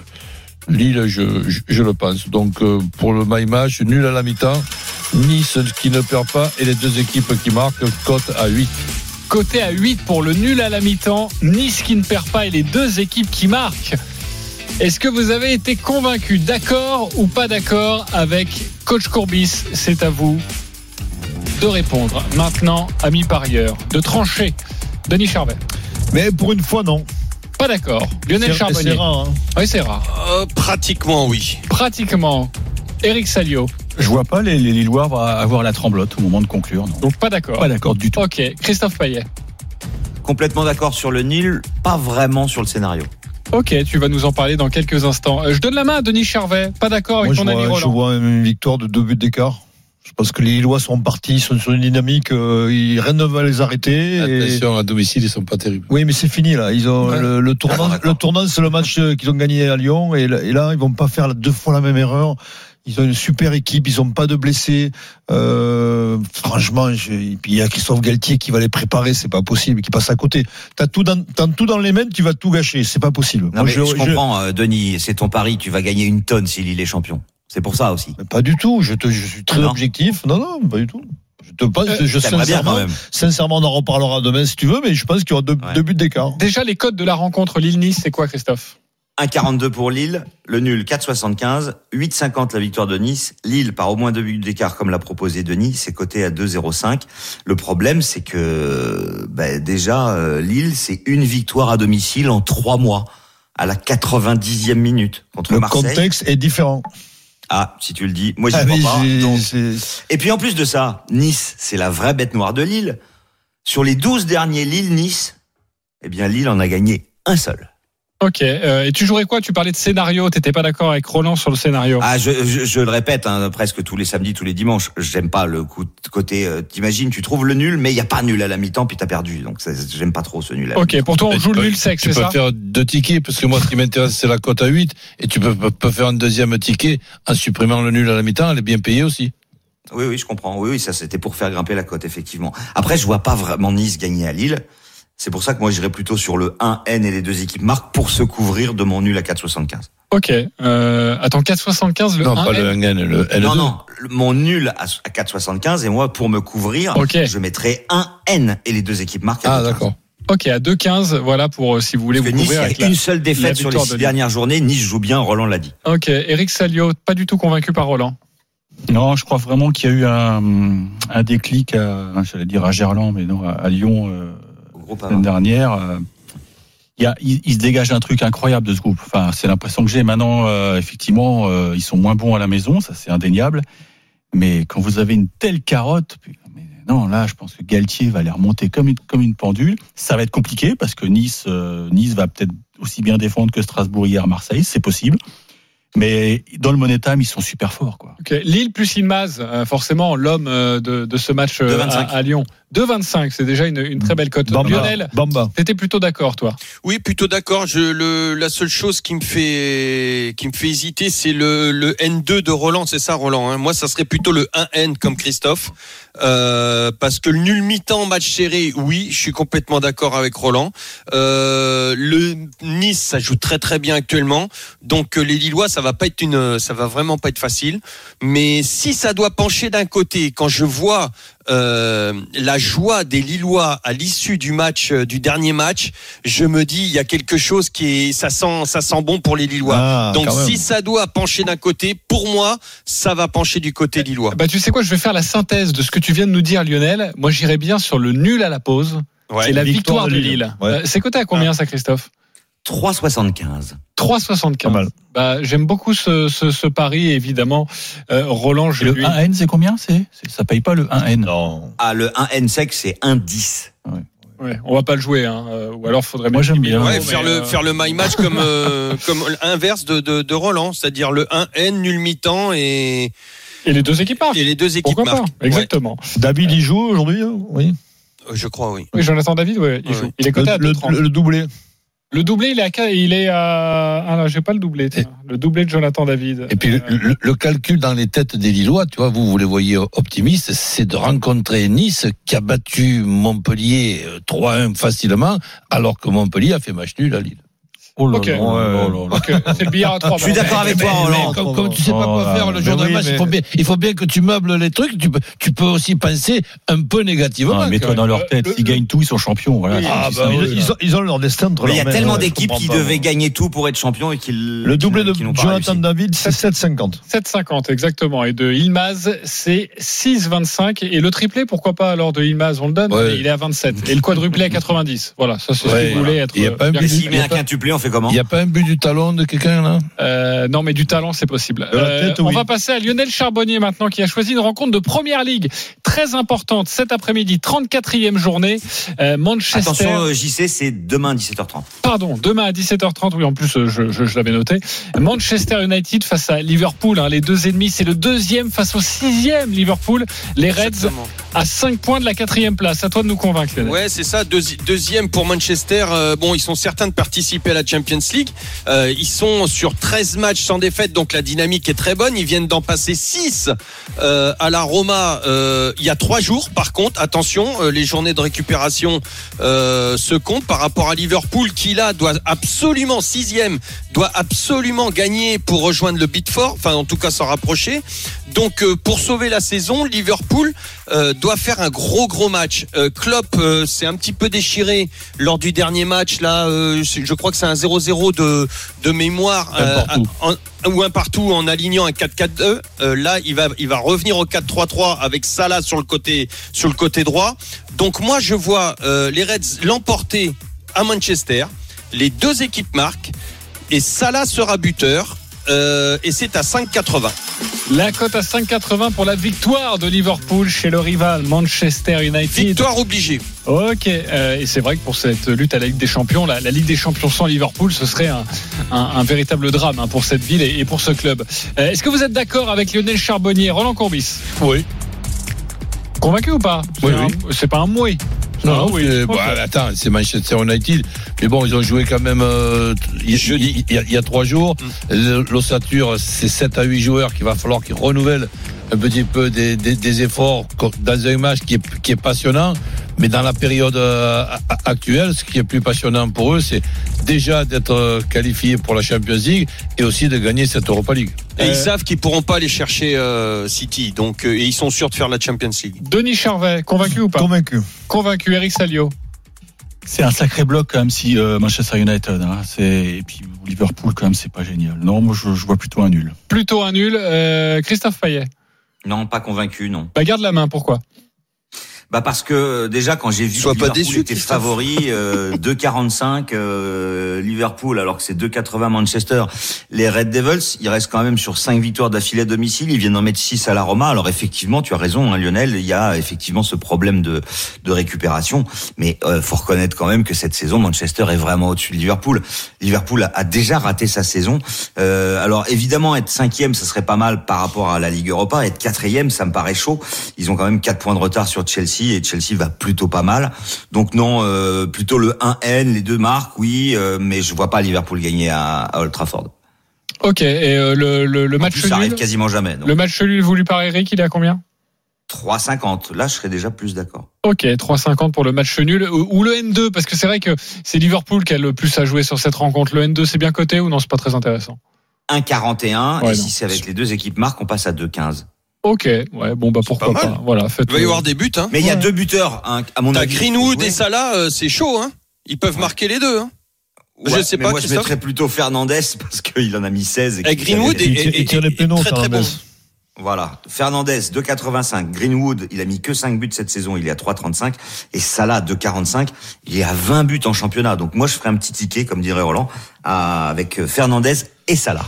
Lille, je, le pense. Donc pour le my match, nul à la mi-temps, Nice qui ne perd pas et les deux équipes qui marquent, cote à 8. Côté à 8 pour le nul à la mi-temps, Nice qui ne perd pas et les deux équipes qui marquent. Est-ce que vous avez été convaincu, d'accord ou pas d'accord avec Coach Courbis? C'est à vous de répondre. Maintenant, amis parieurs, de trancher. Denis Charvet. Mais pour une fois, non. Pas d'accord. Lionel C'est- Charbonnier. c'est rare, hein. Oui, c'est rare. Euh, pratiquement, oui. Pratiquement. Eric Salio. Je vois pas les, les Lillois avoir la tremblote au moment de conclure. Non. Donc pas d'accord. Pas d'accord du tout. Ok. Christophe Payet. Complètement d'accord sur le nil, pas vraiment sur le scénario. Ok, tu vas nous en parler dans quelques instants. Euh, je donne la main à Denis Charvet. Pas d'accord avec Moi, je ton ami vois, je Roland. vois une victoire de deux buts d'écart. Je pense que les Lillois sont partis, ils sont sur une dynamique, euh, ils- rien ne va les arrêter. et- Attention, à domicile, ils sont pas terribles. Oui, mais c'est fini là. Ils ont Ouais. le, le tournant. Ah, le tournant, c'est le match euh, qu'ils ont gagné à Lyon, et, là- et là, ils vont pas faire deux fois la même erreur. Ils ont une super équipe, ils ont pas de blessés. Euh, franchement, je- et puis il y a Christophe Galtier qui va les préparer, c'est pas possible, qui passe à côté. T'as tout dans, t'as tout dans les mains, tu vas tout gâcher, c'est pas possible. Non, Moi, mais je, je- je- comprends, euh, Denis, c'est ton pari, tu vas gagner une tonne si Lille est champion. C'est pour ça aussi. Mais Pas du tout. Je, te, je suis très Non. objectif. Non, non, pas du tout. Je te pense, Euh, je T'aimerais bien quand sincèrement, même. sincèrement, on en reparlera demain si tu veux, mais je pense qu'il y aura deux, Ouais. deux buts d'écart. Déjà, les codes de la rencontre Lille-Nice, c'est quoi, Christophe? 1,42 pour Lille, le nul 4,75, 8,50 la victoire de Nice. Lille par au moins deux buts d'écart comme l'a proposé Denis, c'est coté à 2,05. Le problème, c'est que ben, déjà euh, Lille, c'est une victoire à domicile en trois mois, à la 90e minute contre Le Marseille. contexte est différent. Ah, si tu le dis, moi j'y Ah, crois pas. donc- Et puis en plus de ça, Nice, c'est la vraie bête noire de Lille. Sur les 12 derniers Lille-Nice, eh bien Lille en a gagné un seul. Ok. euh, et tu jouerais quoi? Tu parlais de scénario. T'étais pas d'accord avec Roland sur le scénario Ah, je, je, je le répète, hein, presque tous les samedis, tous les dimanches. J'aime pas le coup de côté. euh, T'imagines, tu trouves le nul, mais il y a pas nul à la mi-temps, puis t'as perdu. Donc j'aime pas trop ce nul. Ok. Pour toi, on Tu joue le peux- nul sec, Tu c'est peux ça? faire deux tickets, parce que moi, ce qui m'intéresse, c'est la cote à 8. Et tu peux, peux- peux faire un deuxième ticket en supprimant le nul à la mi-temps. Elle est bien payée aussi. Oui, oui, je comprends. Oui, oui, ça c'était pour faire grimper la cote, effectivement. Après, je vois pas vraiment Nice gagner à Lille. C'est pour ça que moi, j'irais plutôt sur le 1N et les deux équipes marquent pour se couvrir de mon nul à 4,75. Ok. Euh, attends, 4,75 le non, 1 pas le 1N, le L2. Non, non, mon nul à à 4,75 et moi, pour me couvrir, je mettrais 1N et les deux équipes marquent. à Ah, 2,15. d'accord. Ok, à 2,15. Voilà pour euh, si vous voulez Parce vous Nice, couvrir il avec y a la... une seule défaite sur les six de dernières journées. Nice joue bien, Roland l'a dit. Ok. Eric Salio, pas du tout convaincu par Roland. Non, je crois vraiment qu'il y a eu un, un déclic, à, j'allais dire à Gerland, mais non, à, à Lyon euh, semaine dernière. euh, Il, y a, il, il se dégage un truc incroyable de ce groupe. Enfin, c'est l'impression que j'ai maintenant. euh, effectivement, euh, ils sont moins bons à la maison, ça c'est indéniable. Mais quand vous avez une telle carotte, mais non, là, je pense que Galtier va les remonter comme une, comme une pendule. Ça va être compliqué parce que Nice, euh, Nice va peut-être aussi bien défendre que Strasbourg hier à Marseille, c'est possible. Mais dans le Money Time, ils sont super forts, quoi. Lille plus Ilmaz, forcément l'homme de, de ce match 2,25. à, à Lyon. 2,25, c'est déjà une, une très belle cote. Bamba. Lionel, Bamba. t'étais plutôt d'accord, toi Oui, plutôt d'accord. Je le la seule chose qui me fait qui me fait hésiter, c'est le le N2 de Roland. C'est ça, Roland. Hein. Moi, ça serait plutôt le 1N comme Christophe, euh, parce que le nul mi-temps match serré, oui, je suis complètement d'accord avec Roland. Euh, le Nice, ça joue très très bien actuellement, donc euh, les Lillois, ça va pas être une, ça va vraiment pas être facile. Mais si ça doit pencher d'un côté, quand je vois euh, la joie des Lillois à l'issue du match, euh, du dernier match, je me dis il y a quelque chose qui est, ça sent, ça sent bon pour les Lillois. Ah, Donc si ça doit pencher d'un côté, pour moi, ça va pencher du côté Lillois. Bah, tu sais quoi, je vais faire la synthèse de ce que tu viens de nous dire, Lionel. Moi, j'irais bien sur le nul à la pause Ouais. et la victoire, victoire de Lille. Lille. Ouais. Euh, c'est coté à combien, ça, Christophe? 3,75. 3,75. Pas mal. Bah, j'aime beaucoup ce, ce, ce pari, évidemment. Euh, Roland, je Et le lui... 1N, c'est combien? C'est, Ça paye pas le 1N. Non. Ah, le 1N sec, c'est 1,10. Ouais, on va pas le jouer, hein. euh, ou alors faudrait. Moi, j'aime 10 bien. Ouais, mais, faire le euh, faire le my match comme euh, *laughs* comme inverse de, de, de Roland, c'est-à-dire le 1N nul mi-temps et, Et les deux équipes marquent. et les deux équipes Pourquoi pas marquent. Exactement. David, il joue aujourd'hui hein? Oui. Ouais, je crois oui. Oui, Jonathan David, ouais, il Ouais. joue. Il est coté Le, à le, 2,30. le- le doublé. Le doublé, il est à, il est à, ah non, j'ai pas le doublé, tiens. Le doublé de Jonathan David. Et puis le, Euh, le- le calcul dans les têtes des Lillois, tu vois, vous, vous les voyez optimistes, c'est de rencontrer Nice qui a battu Montpellier euh, 3-1 facilement, alors que Montpellier a fait match nul à Lille. Oh là là c'est le billard à trois. Je suis d'accord avec Mais- toi, Roland. comme, comme tu sais pas Oh, quoi faire le jour d'un oui, match, il, faut bien, il faut bien que tu meubles les trucs. Tu peux, tu peux aussi penser un peu négativement. Ah, Mets-toi dans leur tête. le- S'ils gagnent tout, ils sont champions. Voilà. Oui. C'est Ah, bah. Ils ont, ils ont leur destin entre Mais il y a tellement d'équipes qui devaient gagner tout pour être champion et qui Le doublé de Jonathan. David, c'est 7,50. 7,50 exactement. Et de Ilmaz, c'est 6,25. Et le triplé, pourquoi pas alors de Ilmaz, on le donne. Il est à 27. Et le quadruplé à 90. Voilà, ça c'est ce Ouais, que vous voulez voilà. être. Il y a pas un un quintuplé, on fait comment Il n'y a pas un but du talon de quelqu'un là Euh, non, mais du talent, c'est possible. Euh, tête, on va passer à Lionel Charbonnier maintenant, qui a choisi une rencontre de première ligue très importante cet après-midi, 34e journée. Euh, Manchester. Attention, euh, JC, c'est demain 17h30. Pardon, demain à 17h30, oui, en plus, je, je, je l'avais noté. Manchester United face à Liverpool, hein, les deux ennemis, c'est le deuxième face au sixième Liverpool. Les Reds Exactement. à 5 points de la quatrième place. À toi de nous convaincre, Lionel. Ouais, c'est ça. Deuxi- deuxième pour Manchester. Euh, bon, ils sont certains de participer à la Champions League. Euh, ils sont sur 13 matchs sans défaite, donc la dynamique est très bonne. Ils viennent d'en passer 6 euh, à la Roma euh, il y a trois jours. Par contre, attention, les journées de récupération se comptent par rapport à Liverpool qui là doit absolument sixième, doit absolument gagner pour rejoindre le Big Four, enfin en tout cas s'en rapprocher. Donc euh, pour sauver la saison, Liverpool euh, doit faire un gros gros match. Euh, Klopp euh, s'est un petit peu déchiré lors du dernier match là. euh, je crois que c'est un 0-0 de de mémoire Un partout. en- ou un partout en alignant un 4-4-2. Euh, là, il va il va revenir au 4-3-3 avec Salah sur le côté sur le côté droit. Donc moi je vois euh, les Reds l'emporter à Manchester. Les deux équipes marquent et Salah sera buteur. Euh, et c'est à 5,80. La cote à 5,80 pour la victoire de Liverpool chez le rival Manchester United. Victoire obligée. Ok, euh, et c'est vrai que pour cette lutte à la Ligue des Champions, la, la Ligue des Champions sans Liverpool, ce serait un, un- un véritable drame hein, pour cette ville et, et pour ce club. Euh, Est-ce que vous êtes d'accord avec Lionel Charbonnier, Roland Courbis? Oui. Convaincu ou pas? Oui, oui. C'est pas un mouet. Non, Ah oui. Ok. bon, attends, c'est Manchester United. Mais bon, ils ont joué quand même euh, il, il- y a, il y a trois jours. Le- L'ossature, c'est 7 à 8 joueurs qu'il va falloir qu'ils renouvellent un petit peu des, des- des efforts dans un match qui est, qui est passionnant. Mais dans la période euh, actuelle, ce qui est plus passionnant pour eux, c'est déjà d'être euh, qualifiés pour la Champions League et aussi de gagner cette Europa League. Et ils Euh, savent qu'ils pourront pas aller chercher euh, City, donc et ils sont sûrs de faire la Champions League. Denis Charvet, convaincu ou pas? Convaincu. Convaincu, Eric Salio. C'est un sacré bloc quand même si euh, Manchester United. Hein, c'est et puis Liverpool quand même c'est pas génial. Non, moi je, je vois plutôt un nul. Plutôt un nul. Euh, Christophe Payet. Non, pas convaincu, non. Bah, garde la main, pourquoi? Bah parce que déjà quand j'ai vu Sois pas Liverpool déçu, était favori euh, *laughs* 2,45 euh, Liverpool alors que c'est 2,80 Manchester. Les Red Devils, ils restent quand même sur 5 victoires d'affilée à domicile, ils viennent en mettre 6 à la Roma. Alors effectivement, tu as raison hein, Lionel, il y a effectivement ce problème de de récupération, mais euh, faut reconnaître quand même que cette saison Manchester est vraiment au-dessus de Liverpool. Liverpool a, a déjà raté sa saison. Euh, alors évidemment être cinquième, ça serait pas mal par rapport à la Ligue Europa. Être quatrième, ça me paraît chaud. Ils ont quand même 4 points de retard sur Chelsea et Chelsea va plutôt pas mal. Donc non, euh, plutôt le 1N, les deux marques, oui, euh, mais je vois pas Liverpool gagner à, à Old Trafford. Ok, et euh, le, le, le En match plus, ça arrive nul quasiment jamais. donc. Le match nul voulu par Eric, il est à combien? 3,50. Là, je serais déjà plus d'accord. Ok, 3,50 pour le match nul ou ou le N2 parce que c'est vrai que c'est Liverpool qui a le plus à jouer sur cette rencontre. Le N2 c'est bien coté ou non c'est pas très intéressant? 1,41 Ouais, et non. si c'est avec les deux équipes marques, on passe à 2,15. Ok, ouais bon bah pourquoi pas. Voilà, faites Il va y avoir des buts. Hein. Mais il y a deux buteurs, hein, à mon T'as avis. Greenwood et Salah, euh, c'est chaud. Hein. Ils peuvent marquer les deux. Hein. je sais mais pas, Moi, je mettrais plutôt Fernandez *laughs* parce qu'il en a mis 16. Et, Et Greenwood tire- tire les pénaux, très très bon. Fernandez. Voilà. Fernandez, 2,85. Greenwood, il a mis que 5 buts cette saison, il est à 3,35. Et Salah, 2,45. Il est à 20 buts en championnat. Donc moi, je ferai un petit ticket, comme dirait Roland, à- avec Fernandez et Salah.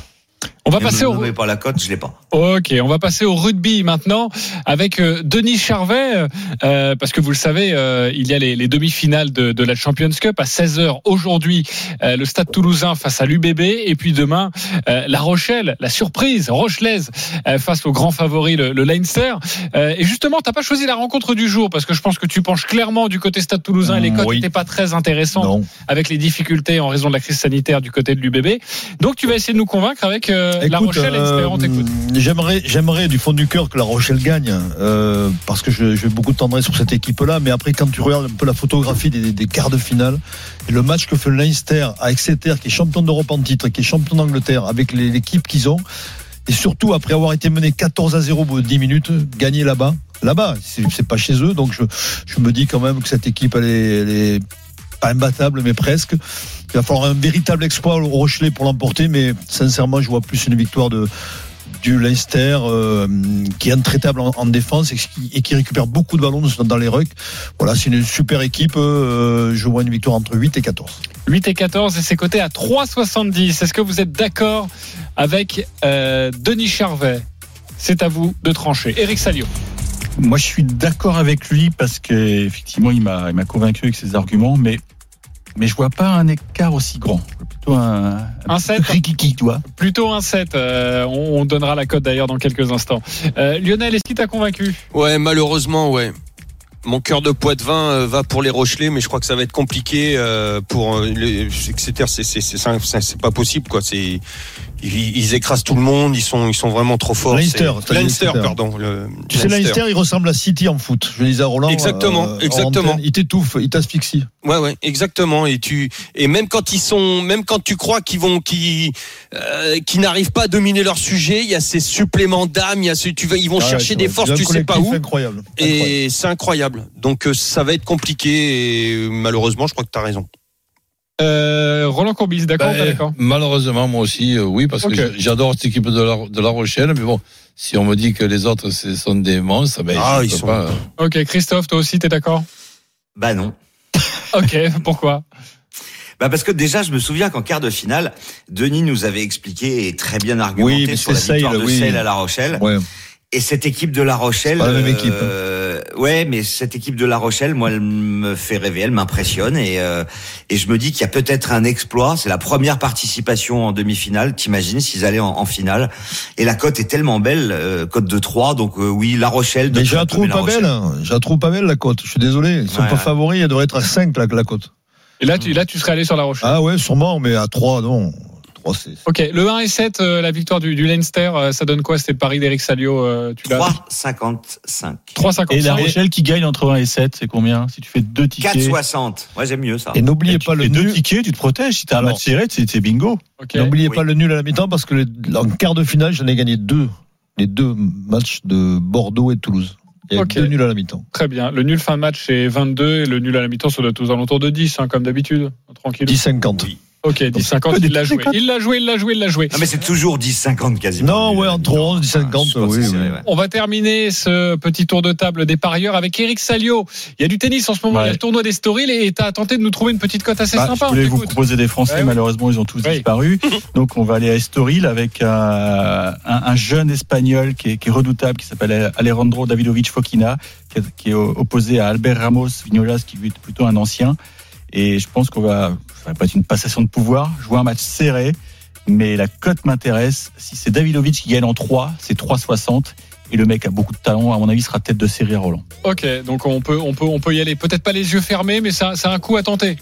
On va Ne passer me au pas la cote, je l'ai pas. Ok, on va passer au rugby maintenant avec euh, Denis Charvet, euh, parce que vous le savez, euh, il y a les, les demi-finales de, de la Champions Cup à 16h aujourd'hui, euh, le Stade Toulousain face à l'UBB, et puis demain euh, La Rochelle, la surprise rochelaise euh, face au grand favori le, le Leinster. Euh, et justement, t'as pas choisi la rencontre du jour parce que je pense que tu penches clairement du côté Stade Toulousain et les cotes oui. n'étaient pas très intéressantes Non. avec les difficultés en raison de la crise sanitaire du côté de l'UBB. Donc tu vas essayer de nous convaincre avec euh, La Écoute, Rochelle, euh, on t'écoute. J'aimerais, j'aimerais du fond du cœur que la Rochelle gagne, euh, parce que j'ai beaucoup de tendresse sur cette équipe-là. Mais après, quand tu regardes un peu la photographie des, des quarts de finale et le match que fait le Leinster à Exeter, qui est champion d'Europe en titre, qui est champion d'Angleterre, avec l'équipe qu'ils ont, et surtout après avoir été mené 14 à 0 au bout de 10 minutes, gagner là-bas, là-bas, c'est c'est pas chez eux. Donc je, je me dis quand même que cette équipe, elle est, elle est pas imbattable, mais presque. Il va falloir un véritable exploit au Rochelet pour l'emporter, mais sincèrement, je vois plus une victoire de du Leinster euh, qui est intraitable en, en défense et qui, et qui récupère beaucoup de ballons dans les rucks. Voilà, c'est une super équipe. euh, je vois une victoire entre 8 et 14. 8 et 14 et c'est coté à 3,70. Est-ce que vous êtes d'accord avec euh, Denis Charvet? C'est à vous de trancher. Eric Salio. Moi, je suis d'accord avec lui parce qu'effectivement, il m'a, il m'a convaincu avec ses arguments, mais, mais je vois pas un écart aussi grand. Je vois Plutôt un, Un 7 rikiki, tu vois. Plutôt un 7. euh, on, on donnera la cote d'ailleurs dans quelques instants. Euh, Lionel, est-ce qu'il t'a convaincu? Ouais, malheureusement, ouais. Mon cœur de Poitvin euh, va pour les Rochelais, mais je crois que ça va être compliqué pour les Exeter. C'est c'est c'est ça, ça, c'est pas possible quoi. C'est ils, ils écrasent tout le monde. Ils sont ils sont vraiment trop forts. Leinster, Leinster, pardon. le- Tu sais, Leinster, il ressemble à City en foot. Je le disais à Roland. Exactement, euh, exactement. antenne. Il t'étouffe, il t'asphyxie. Ouais, ouais, exactement. Et tu et même quand ils sont, même quand tu crois qu'ils vont, qui, euh, qui n'arrivent pas à dominer leur sujet, il y a ces suppléments d'âme. Il y a ce, tu vas, ils vont Ah chercher des forces, tu sais pas où. Incroyable. Incroyable. Et c'est incroyable. Donc euh, ça va être compliqué. Et malheureusement, je crois que tu as raison. Euh, Roland Courbis, d'accord ou Ben, pas d'accord malheureusement, moi aussi, euh, oui, parce que j'adore cette équipe de la, de la Rochelle, mais bon, si on me dit que les autres ce sont des monstres, ben, Ah, je ils sont- pas. Ok, Christophe, toi aussi, t'es d'accord? Bah non. *laughs* Ok, pourquoi? Bah parce que déjà, je me souviens qu'en quart de finale, Denis nous avait expliqué et très bien argumenté Oui, sur la victoire Sale, de oui. Sale à La Rochelle. Ouais. Et cette équipe de La Rochelle, pas la même équipe. euh, ouais, mais cette équipe de La Rochelle, moi, elle me fait rêver, elle m'impressionne et euh, et je me dis qu'il y a peut-être un exploit. C'est la première participation en demi-finale. T'imagines s'ils allaient en, en finale Et la cote est tellement belle, euh, cote de 3 Donc euh, oui, La Rochelle. Mais je la trouve pas belle. hein. Je la trouve pas belle, la cote. Je suis désolé. Ils sont Ouais, pas ouais. favoris. Elle devrait être à 5, la, la cote. Et là, tu, là, tu serais allé sur la Rochelle. Ah ouais, sûrement, mais à 3, non. 3, c'est. Ok, le 1 et 7, euh, la victoire du, du Leinster, euh, ça donne quoi C'était le pari d'Eric Salio. euh, tu l'as 3,55. 3,55. Et la Rochelle qui gagne entre 1 et 7, c'est combien Si tu fais deux tickets? 4,60. Moi, j'aime mieux ça. Et n'oubliez pas le nul. tickets, tu te protèges. Si t'as un match serré, c'est bingo. N'oubliez Oui. pas le nul à la mi-temps parce que en quart de finale, j'en ai gagné deux. Les deux matchs de Bordeaux et de Toulouse. Il y a deux nuls à la mi-temps. Très bien. Le nul fin de match, c'est 22 et le nul à la mi-temps, ça doit être aux alentours de 10, hein, comme d'habitude. Tranquille. 10-50. Oui. Ok, 10-50, il l'a joué. Il l'a joué, il l'a joué, il l'a joué. Non, mais c'est toujours 10-50 quasiment. Non, ouais, entre 11 et 50, je pense que oui, c'est oui. vrai, ouais. On va terminer ce petit tour de table des parieurs avec Eric Salio. Il y a du tennis en ce moment, Ouais. il y a le tournoi des Stories et tu as tenté de nous trouver une petite cote assez Bah, sympa. je voulais vous proposer des Français, Ouais, malheureusement ils ont tous disparu. *laughs* Donc on va aller à Estoril avec euh, un, un jeune espagnol qui est, qui est redoutable, qui s'appelle Alejandro Davidovich Fokina, qui est, qui est opposé à Albert Ramos Vignolas, qui est plutôt un ancien. Et je pense qu'on va, ça va pas être une passation de pouvoir, jouer un match serré, mais la cote m'intéresse. Si c'est Davidovich qui gagne en 3, c'est 3,60. Et le mec a beaucoup de talent, à mon avis, sera tête de série à Roland. Ok, donc on peut, on peut, on peut y aller. Peut-être pas les yeux fermés, mais c'est un, c'est un coup à tenter.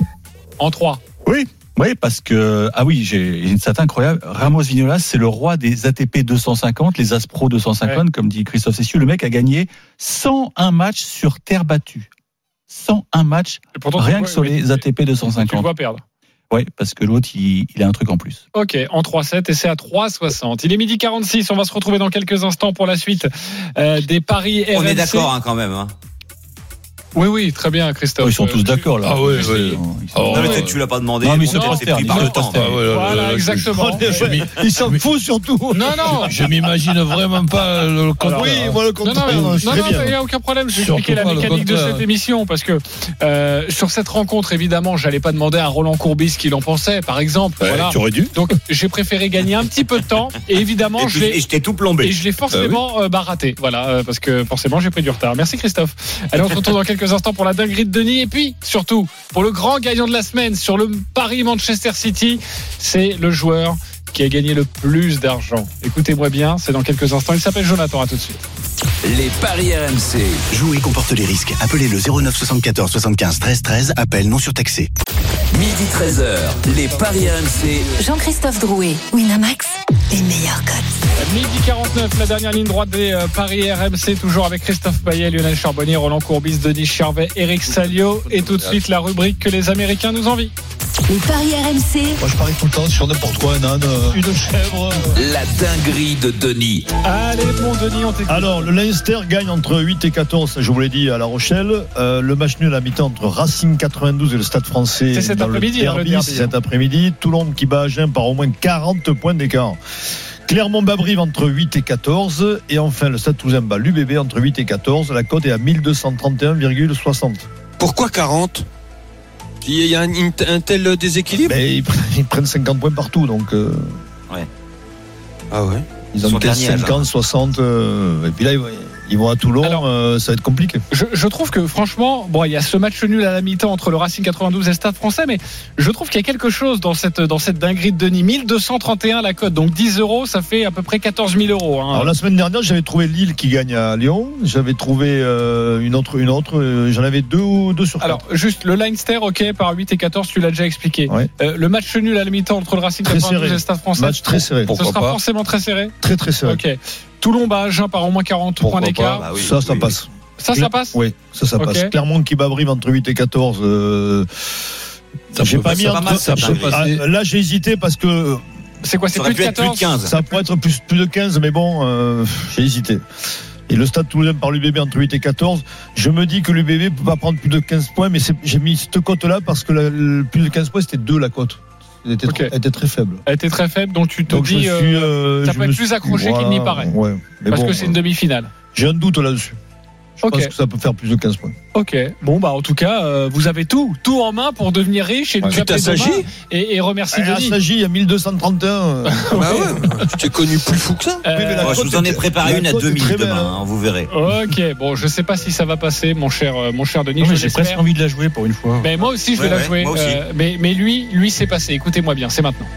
En 3. Oui, oui, parce que ah oui, j'ai une stat incroyable. Ramos Vignolas, c'est le roi des ATP 250, les Aspro 250, comme dit Christophe Cessieux. Le mec a gagné 101 matchs sur terre battue. 101 matchs, pourtant, rien vois- que sur oui, les ATP Tu le 250. vois perdre. Oui, parce que l'autre, il, il a un truc en plus. Ok, en 3-7 et c'est à 3-60. Il est midi 46, on va se retrouver dans quelques instants pour la suite euh, des paris RMC. On est d'accord hein, quand même. Hein. Oui, oui, très bien, Christophe. Oh, ils sont tous Euh, d'accord là. Ah. Ils sont- Oh, non, mais peut-être tu l'as pas demandé. Non, mais ils se pris par le temps. Ah Voilà, exactement. Ils s'en foutent surtout. Non, non. *laughs* Je m'imagine vraiment pas le contraire. Oui, moi le contraire. non, non, très non, bien. il n'y a aucun problème. Je vais expliquer la mécanique de cette émission parce que euh, sur cette rencontre, évidemment, j'allais pas demander à Roland Courbis ce qu'il en pensait, par exemple. Ouais, voilà. Tu aurais dû. Donc, j'ai préféré gagner un petit peu de temps et évidemment, Et, je l'ai et je t'ai tout et plombé. je l'ai forcément euh, bah, raté. Voilà, euh, parce que forcément j'ai pris du retard. Merci Christophe. Allez, on se retrouve dans quelques instants pour la dinguerie de Denis. Et puis surtout pour le grand gagnant de la semaine sur le Paris Manchester City, c'est le joueur qui a gagné le plus d'argent. Écoutez-moi bien, c'est dans quelques instants. Il s'appelle Jonathan. À tout de suite. Les paris RMC. Jouer comporte les risques. Appelez le 09 74 75 13 13. Appel non surtaxé. Midi 13h. Les paris RMC. Jean-Christophe Drouet, Winamax, les meilleurs cotes. Midi 49, la dernière ligne droite des euh, Paris RMC, toujours avec Christophe Payet, Lionel Charbonnier, Roland Courbis, Denis Charvet, Eric Salio. Et tout de suite, la rubrique que les Américains nous envient. Les paris RMC, Moi, je parie tout le temps sur n'importe quoi, un âne, euh, une chèvre. La dinguerie de Denis. Allez, mon Denis, on t'écoute. Alors, le Leinster gagne entre 8 et 14, je vous l'ai dit, à La Rochelle. Euh, le match nul à mi-temps entre Racing 92 et le Stade français. C'est cet après-midi, le derby, derby, c'est hein. cet après-midi. Toulon qui bat Agen par au moins 40 points d'écart. Clermont-Babrive entre 8 et 14. Et enfin, le Stade Toulousain bat l'UBB entre 8 et 14. La cote est à 1231,60. Pourquoi 40 Il y a un, un tel déséquilibre Mais ils, prennent- ils prennent 50 points partout, donc euh, Ah ouais ils ont sont peut-être derniers, 50, 60. euh, et puis là, ils ils vont à Toulon, Alors- euh, ça va être compliqué. Je, je trouve que franchement, bon, il y a ce match nul à la mi-temps entre le Racing 92 et le Stade français, mais je trouve qu'il y a quelque chose dans cette, dans cette dinguerie de Denis. 1231 la cote, donc 10 euros, ça fait à peu près 14 000 euros. hein. Alors la semaine dernière, j'avais trouvé Lille qui gagne à Lyon. J'avais trouvé euh, une autre, une autre. euh, J'en avais deux ou deux sur quatre. Alors, juste le Leinster, ok, par 8 et 14, tu l'as déjà expliqué. Ouais. Euh, le match nul à la mi-temps entre le Racing Très 92 serré. et le Stade français. Match très serré. Ce sera forcément très serré. Très très serré. Ok. Toulon bat Agen par au moins 40 points d'écart. Bah oui, ça, ça oui, passe. Ça, ça passe Oui, ça, ça passe. Clermont qui bat Brive entre 8 et 14. euh, Ça j'ai pas mis pas entre- Ah, Là, j'ai hésité parce que C'est quoi C'est plus plus de 14 15. ça pourrait être plus, plus de 15, mais bon, euh, j'ai hésité. Et le stade toulousain par l'UBB entre 8 et 14. Je me dis que l'UBB peut pas prendre plus de 15 points, mais j'ai mis cette cote-là parce que la- le plus de 15 points, c'était 2 la cote. Elle était, elle très faible. Elle était très faible, donc tu te Donc dis. suis, euh, ça peut être plus accroché qu'il n'y paraît. Ouais. Parce bon, que c'est une euh, demi-finale. J'ai un doute là-dessus. Je Ok. pense que ça peut faire plus de 15 points. Ok. Bon, bah, en tout cas, euh, vous avez tout, tout en main pour devenir riche et nous Tu appeler demain et, et remercier À Denis. Sagi, il y a 1231. *laughs* Bah ouais, je t'ai connu plus fou que ça. Euh, je vous en ai préparé une à cote est 2000 très belle, demain, hein. hein, vous verrez. Ok, bon, je sais pas si ça va passer, mon cher, euh, mon cher Denis. J'ai presque envie de la jouer pour une fois. Mais moi aussi, je vais Ouais, la ouais, jouer. moi aussi. Euh, mais, mais lui, lui, c'est passé. Écoutez-moi bien, c'est maintenant.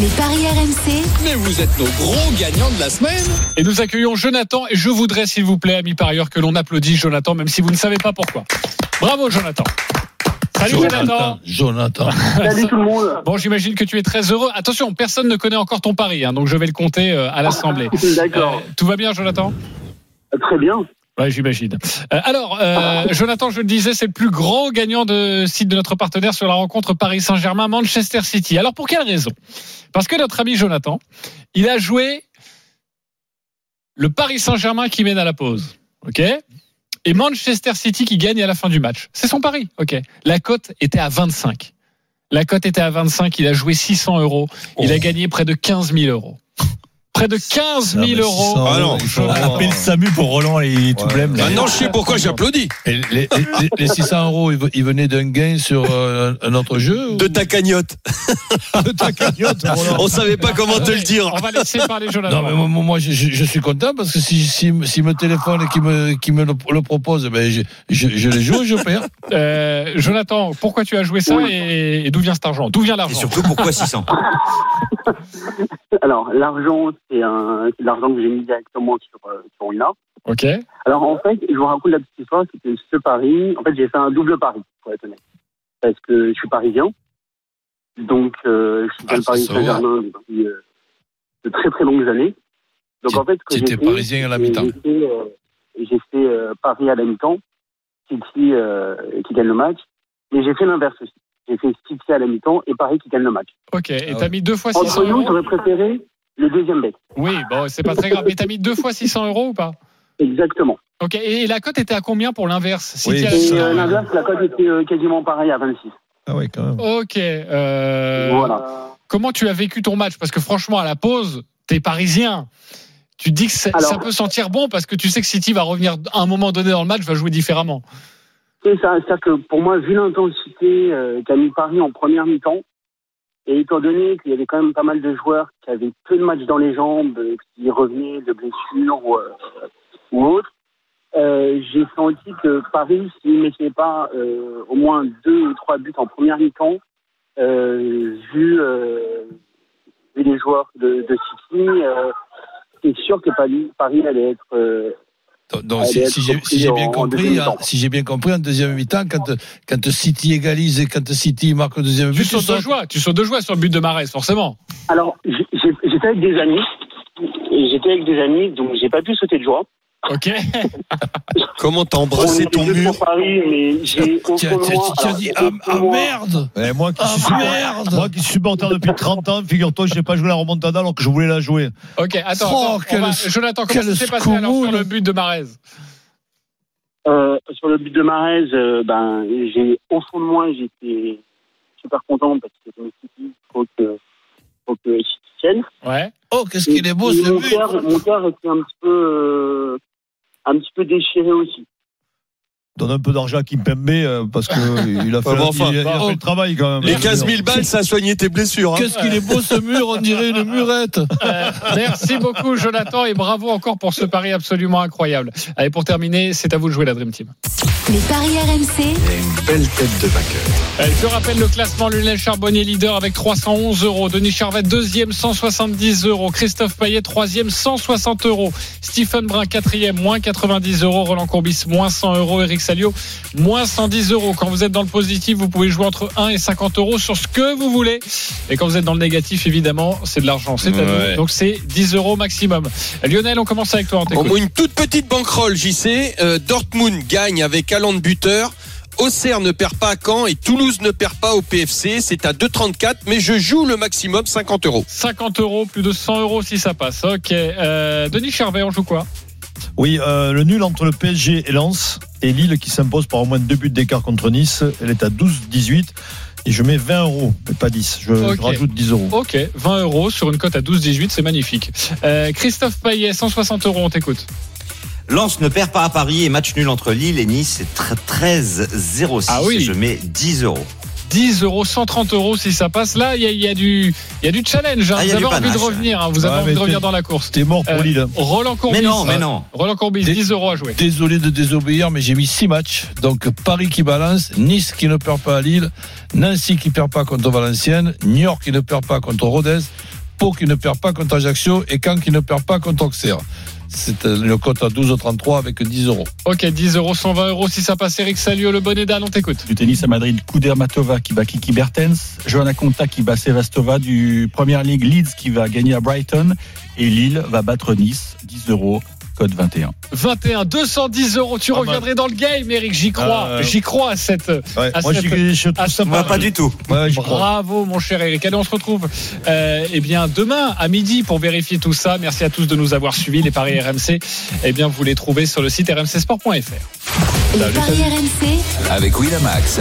Les paris RMC, Mais vous êtes nos gros gagnants de la semaine. Et nous accueillons Jonathan. Et je voudrais, s'il vous plaît, amis parieurs, que l'on applaudisse Jonathan, même si vous ne savez pas pourquoi. Bravo, Jonathan. Salut, Jonathan. Jonathan. *laughs* Salut tout le monde. Bon, j'imagine que tu es très heureux. Attention, personne ne connaît encore ton pari, hein, donc je vais le compter euh, à l'Assemblée. *laughs* D'accord. Euh, tout va bien, Jonathan? Très bien. Ouais, j'imagine. Euh, alors, euh, Jonathan, je le disais, c'est le plus grand gagnant de site de notre partenaire sur la rencontre Paris Saint-Germain-Manchester City. Alors, pour quelle raison? Parce que notre ami Jonathan, il a joué le Paris Saint-Germain qui mène à la pause. OK? Et Manchester City qui gagne à la fin du match. C'est son pari. OK? La cote était à 25. La cote était à 25. Il a joué 600 euros. Il a gagné près de 15 000 euros. Près de 15 000 Ah, euros. 600 Ah non. il Appelle Samu pour Roland et tout Ouais. blême. Maintenant, je sais pourquoi j'applaudis. Et les, les- les- les 600 euros, ils ve- ils venaient d'un gain sur euh, un autre jeu ou- De ta cagnotte. *laughs* de ta cagnotte, *laughs* Roland. On savait pas comment te le dire. On va laisser parler Jonathan. Non, mais moi, moi, je, je- je suis content parce que si, si, si me téléphone et qu'il me, qu'il me le, le propose, ben je, je, je les joue et je perds. Euh, Jonathan, pourquoi tu as joué ça et, et d'où vient cet argent? D'où vient Et l'argent surtout, pourquoi 600 *laughs* *laughs* Alors, l'argent, c'est l'argent que j'ai mis directement sur, euh, sur une app. Ok. Alors, en fait, je vous raconte la petite histoire, c'est que ce pari, en fait, j'ai fait un double pari, pour être honnête. Parce que je suis parisien. Donc, euh, je suis dans Ah, le Paris. Saint-Germain depuis euh, de très très longues années. Donc, en fait, tu étais parisien à la mi-temps. J'ai fait, euh, Paris à la mi-temps, City qui gagne le match. Mais j'ai fait l'inverse aussi. J'ai fait City à la mi-temps et Paris qui gagne le match. Ok. Et Ah t'as mis deux fois 600 Entre nous, euros j'aurais préféré le deuxième bet. Oui, bon, c'est pas très grave. Mais t'as mis deux fois 600 euros ou pas? Exactement. Ok. Et la cote était à combien pour l'inverse? City Oui, euh, l'inverse, la cote était euh, quasiment pareille à 26. Ah ouais, quand même. Ok. euh, Voilà. Comment tu as vécu ton match? Parce que franchement, à la pause, t'es parisien. Tu te dis que Alors- ça peut sentir bon parce que tu sais que City va revenir à un moment donné dans le match, va jouer différemment. C'est ça, c'est-à-dire que pour moi, vu l'intensité euh, qu'a mis Paris en première mi-temps, et étant donné qu'il y avait quand même pas mal de joueurs qui avaient peu de matchs dans les jambes, euh, qui revenaient de blessures ou, euh, ou autres, euh, j'ai senti que Paris, s'il ne mettait pas euh, au moins deux ou trois buts en première mi-temps, euh, vu, euh, vu les joueurs de, de City, c'est sûr que Paris, Paris allait être Donc, Elle si, j'ai si bien en- en compris, hein, mi-temps. si j'ai bien compris, en deuxième mi-temps, quand, quand City égalise et quand City marque le deuxième Tu but, sautes de joie, tu sautes de joie sur le but de Marès, forcément. Alors, j'étais avec des amis. Et J'étais avec des amis, donc j'ai pas pu sauter de joie. Ok. *laughs* Comment t'as embrassé ton mur pour Paris, mais j'ai Tu as dit ah, fond de ah, merde Eh, moi, qui Ah, suis, merde moi qui suis supporter depuis 30 ans, figure-toi, je n'ai pas joué la remontada alors que je voulais la jouer. Ok, attends. Oh, attends, quel va- Jonathan, comment quel ça s'est passé alors sur le but de Marez Euh, sur le but de Marez, euh, ben, j'ai au fond de moi, j'étais super content parce que je me suis dit, faut que, faut que tienne. Ouais. Oh, qu'est-ce qu'il est beau ce but cœur, mon cœur était un petit peu, euh, un petit peu déchiré aussi. Donne un peu d'argent à Kimpembe euh, parce qu'il *laughs* a, fait, bon, enfin, il a- il a bon. fait le travail quand même. Les 15 000 balles, ça a soigné tes blessures. hein. Qu'est-ce qu'il est beau ce mur, on dirait une murette. *laughs* Euh, merci beaucoup, Jonathan, et bravo encore pour ce pari absolument incroyable. Allez, pour terminer, c'est à vous de jouer la Dream Team. Les paris RMC, Une belle tête de vainqueur. Euh, Je rappelle le classement Lionel Charbonnier leader avec 311 euros. Denis Charvet deuxième 170 euros. Christophe Payet troisième 160 euros. Stephen Brun quatrième moins 90 euros. Roland Courbis moins 100 euros. Eric Salio moins 110 euros. Quand vous êtes dans le positif, vous pouvez jouer entre 1 et 50 euros sur ce que vous voulez. Et quand vous êtes dans le négatif, évidemment, c'est de l'argent. C'est à Ouais. vous. Donc c'est 10 euros maximum. Lionel, on commence avec toi. On une toute petite banquerolle, JC. Euh, Dortmund gagne avec Alan buteur. Auxerre ne perd pas à Caen et Toulouse ne perd pas au PFC. C'est à 2,34, mais je joue le maximum 50 euros. 50 euros, plus de 100 euros si ça passe. Ok. Euh, Denis Charvet, on joue quoi? Oui, euh, le nul entre le PSG et Lens et Lille qui s'impose par au moins deux buts d'écart contre Nice. Elle est à 12-18 et je mets 20 euros, mais pas 10. Je, rajoute 10 euros. Ok, 20 euros sur une cote à 12,18, c'est magnifique. Euh, Christophe Payet, 160 euros, on t'écoute. Lens ne perd pas à Paris et match nul entre Lille et Nice, c'est tr- 13-06. Ah oui. Je mets 10 euros. 10 euros, 130 euros si ça passe. Là, il y a, il y a du, il y a du challenge. hein. Ah, vous avez envie de revenir. hein. Vous avez Ouais, envie de revenir dans la course. T'es mort pour Euh, Lille. Roland Courbis. Mais non, mais non. Roland Courbis, Des- 10 euros à jouer. Désolé de désobéir, mais j'ai mis 6 matchs. Donc Paris qui balance, Nice qui ne perd pas à Lille, Nancy qui perd pas contre Valenciennes, New York qui ne perd pas contre Rodez, Pau qui ne perd pas contre Ajaccio et Caen qui ne perd pas contre Auxerre. C'est euh, une cote à 12,33 avec 10 euros. Ok, 10 euros, 120 euros si ça passe. Eric Salio, le bonnet d'âne, on t'écoute. Du tennis à Madrid, Kudermatova qui bat Kiki Bertens, Johanna Conta qui bat Sevastova du Premier League, Leeds qui va gagner à Brighton et Lille va battre Nice, 10 euros, code 21. 21, 210 euros. Tu mal. reviendrais dans le game, Eric. J'y crois. Euh, J'y crois à cette. Ouais, à moi, cette- j'y- je trouve à ça ce pas pas du tout. Ouais, j'y crois. Bravo, mon cher Eric. Allez, on se retrouve euh, eh bien, demain à midi pour vérifier tout ça. Merci à tous de nous avoir suivis. Les paris RMC, eh bien, vous les trouvez sur le site rmcsport.fr. les paris RMC. Avec Winamax.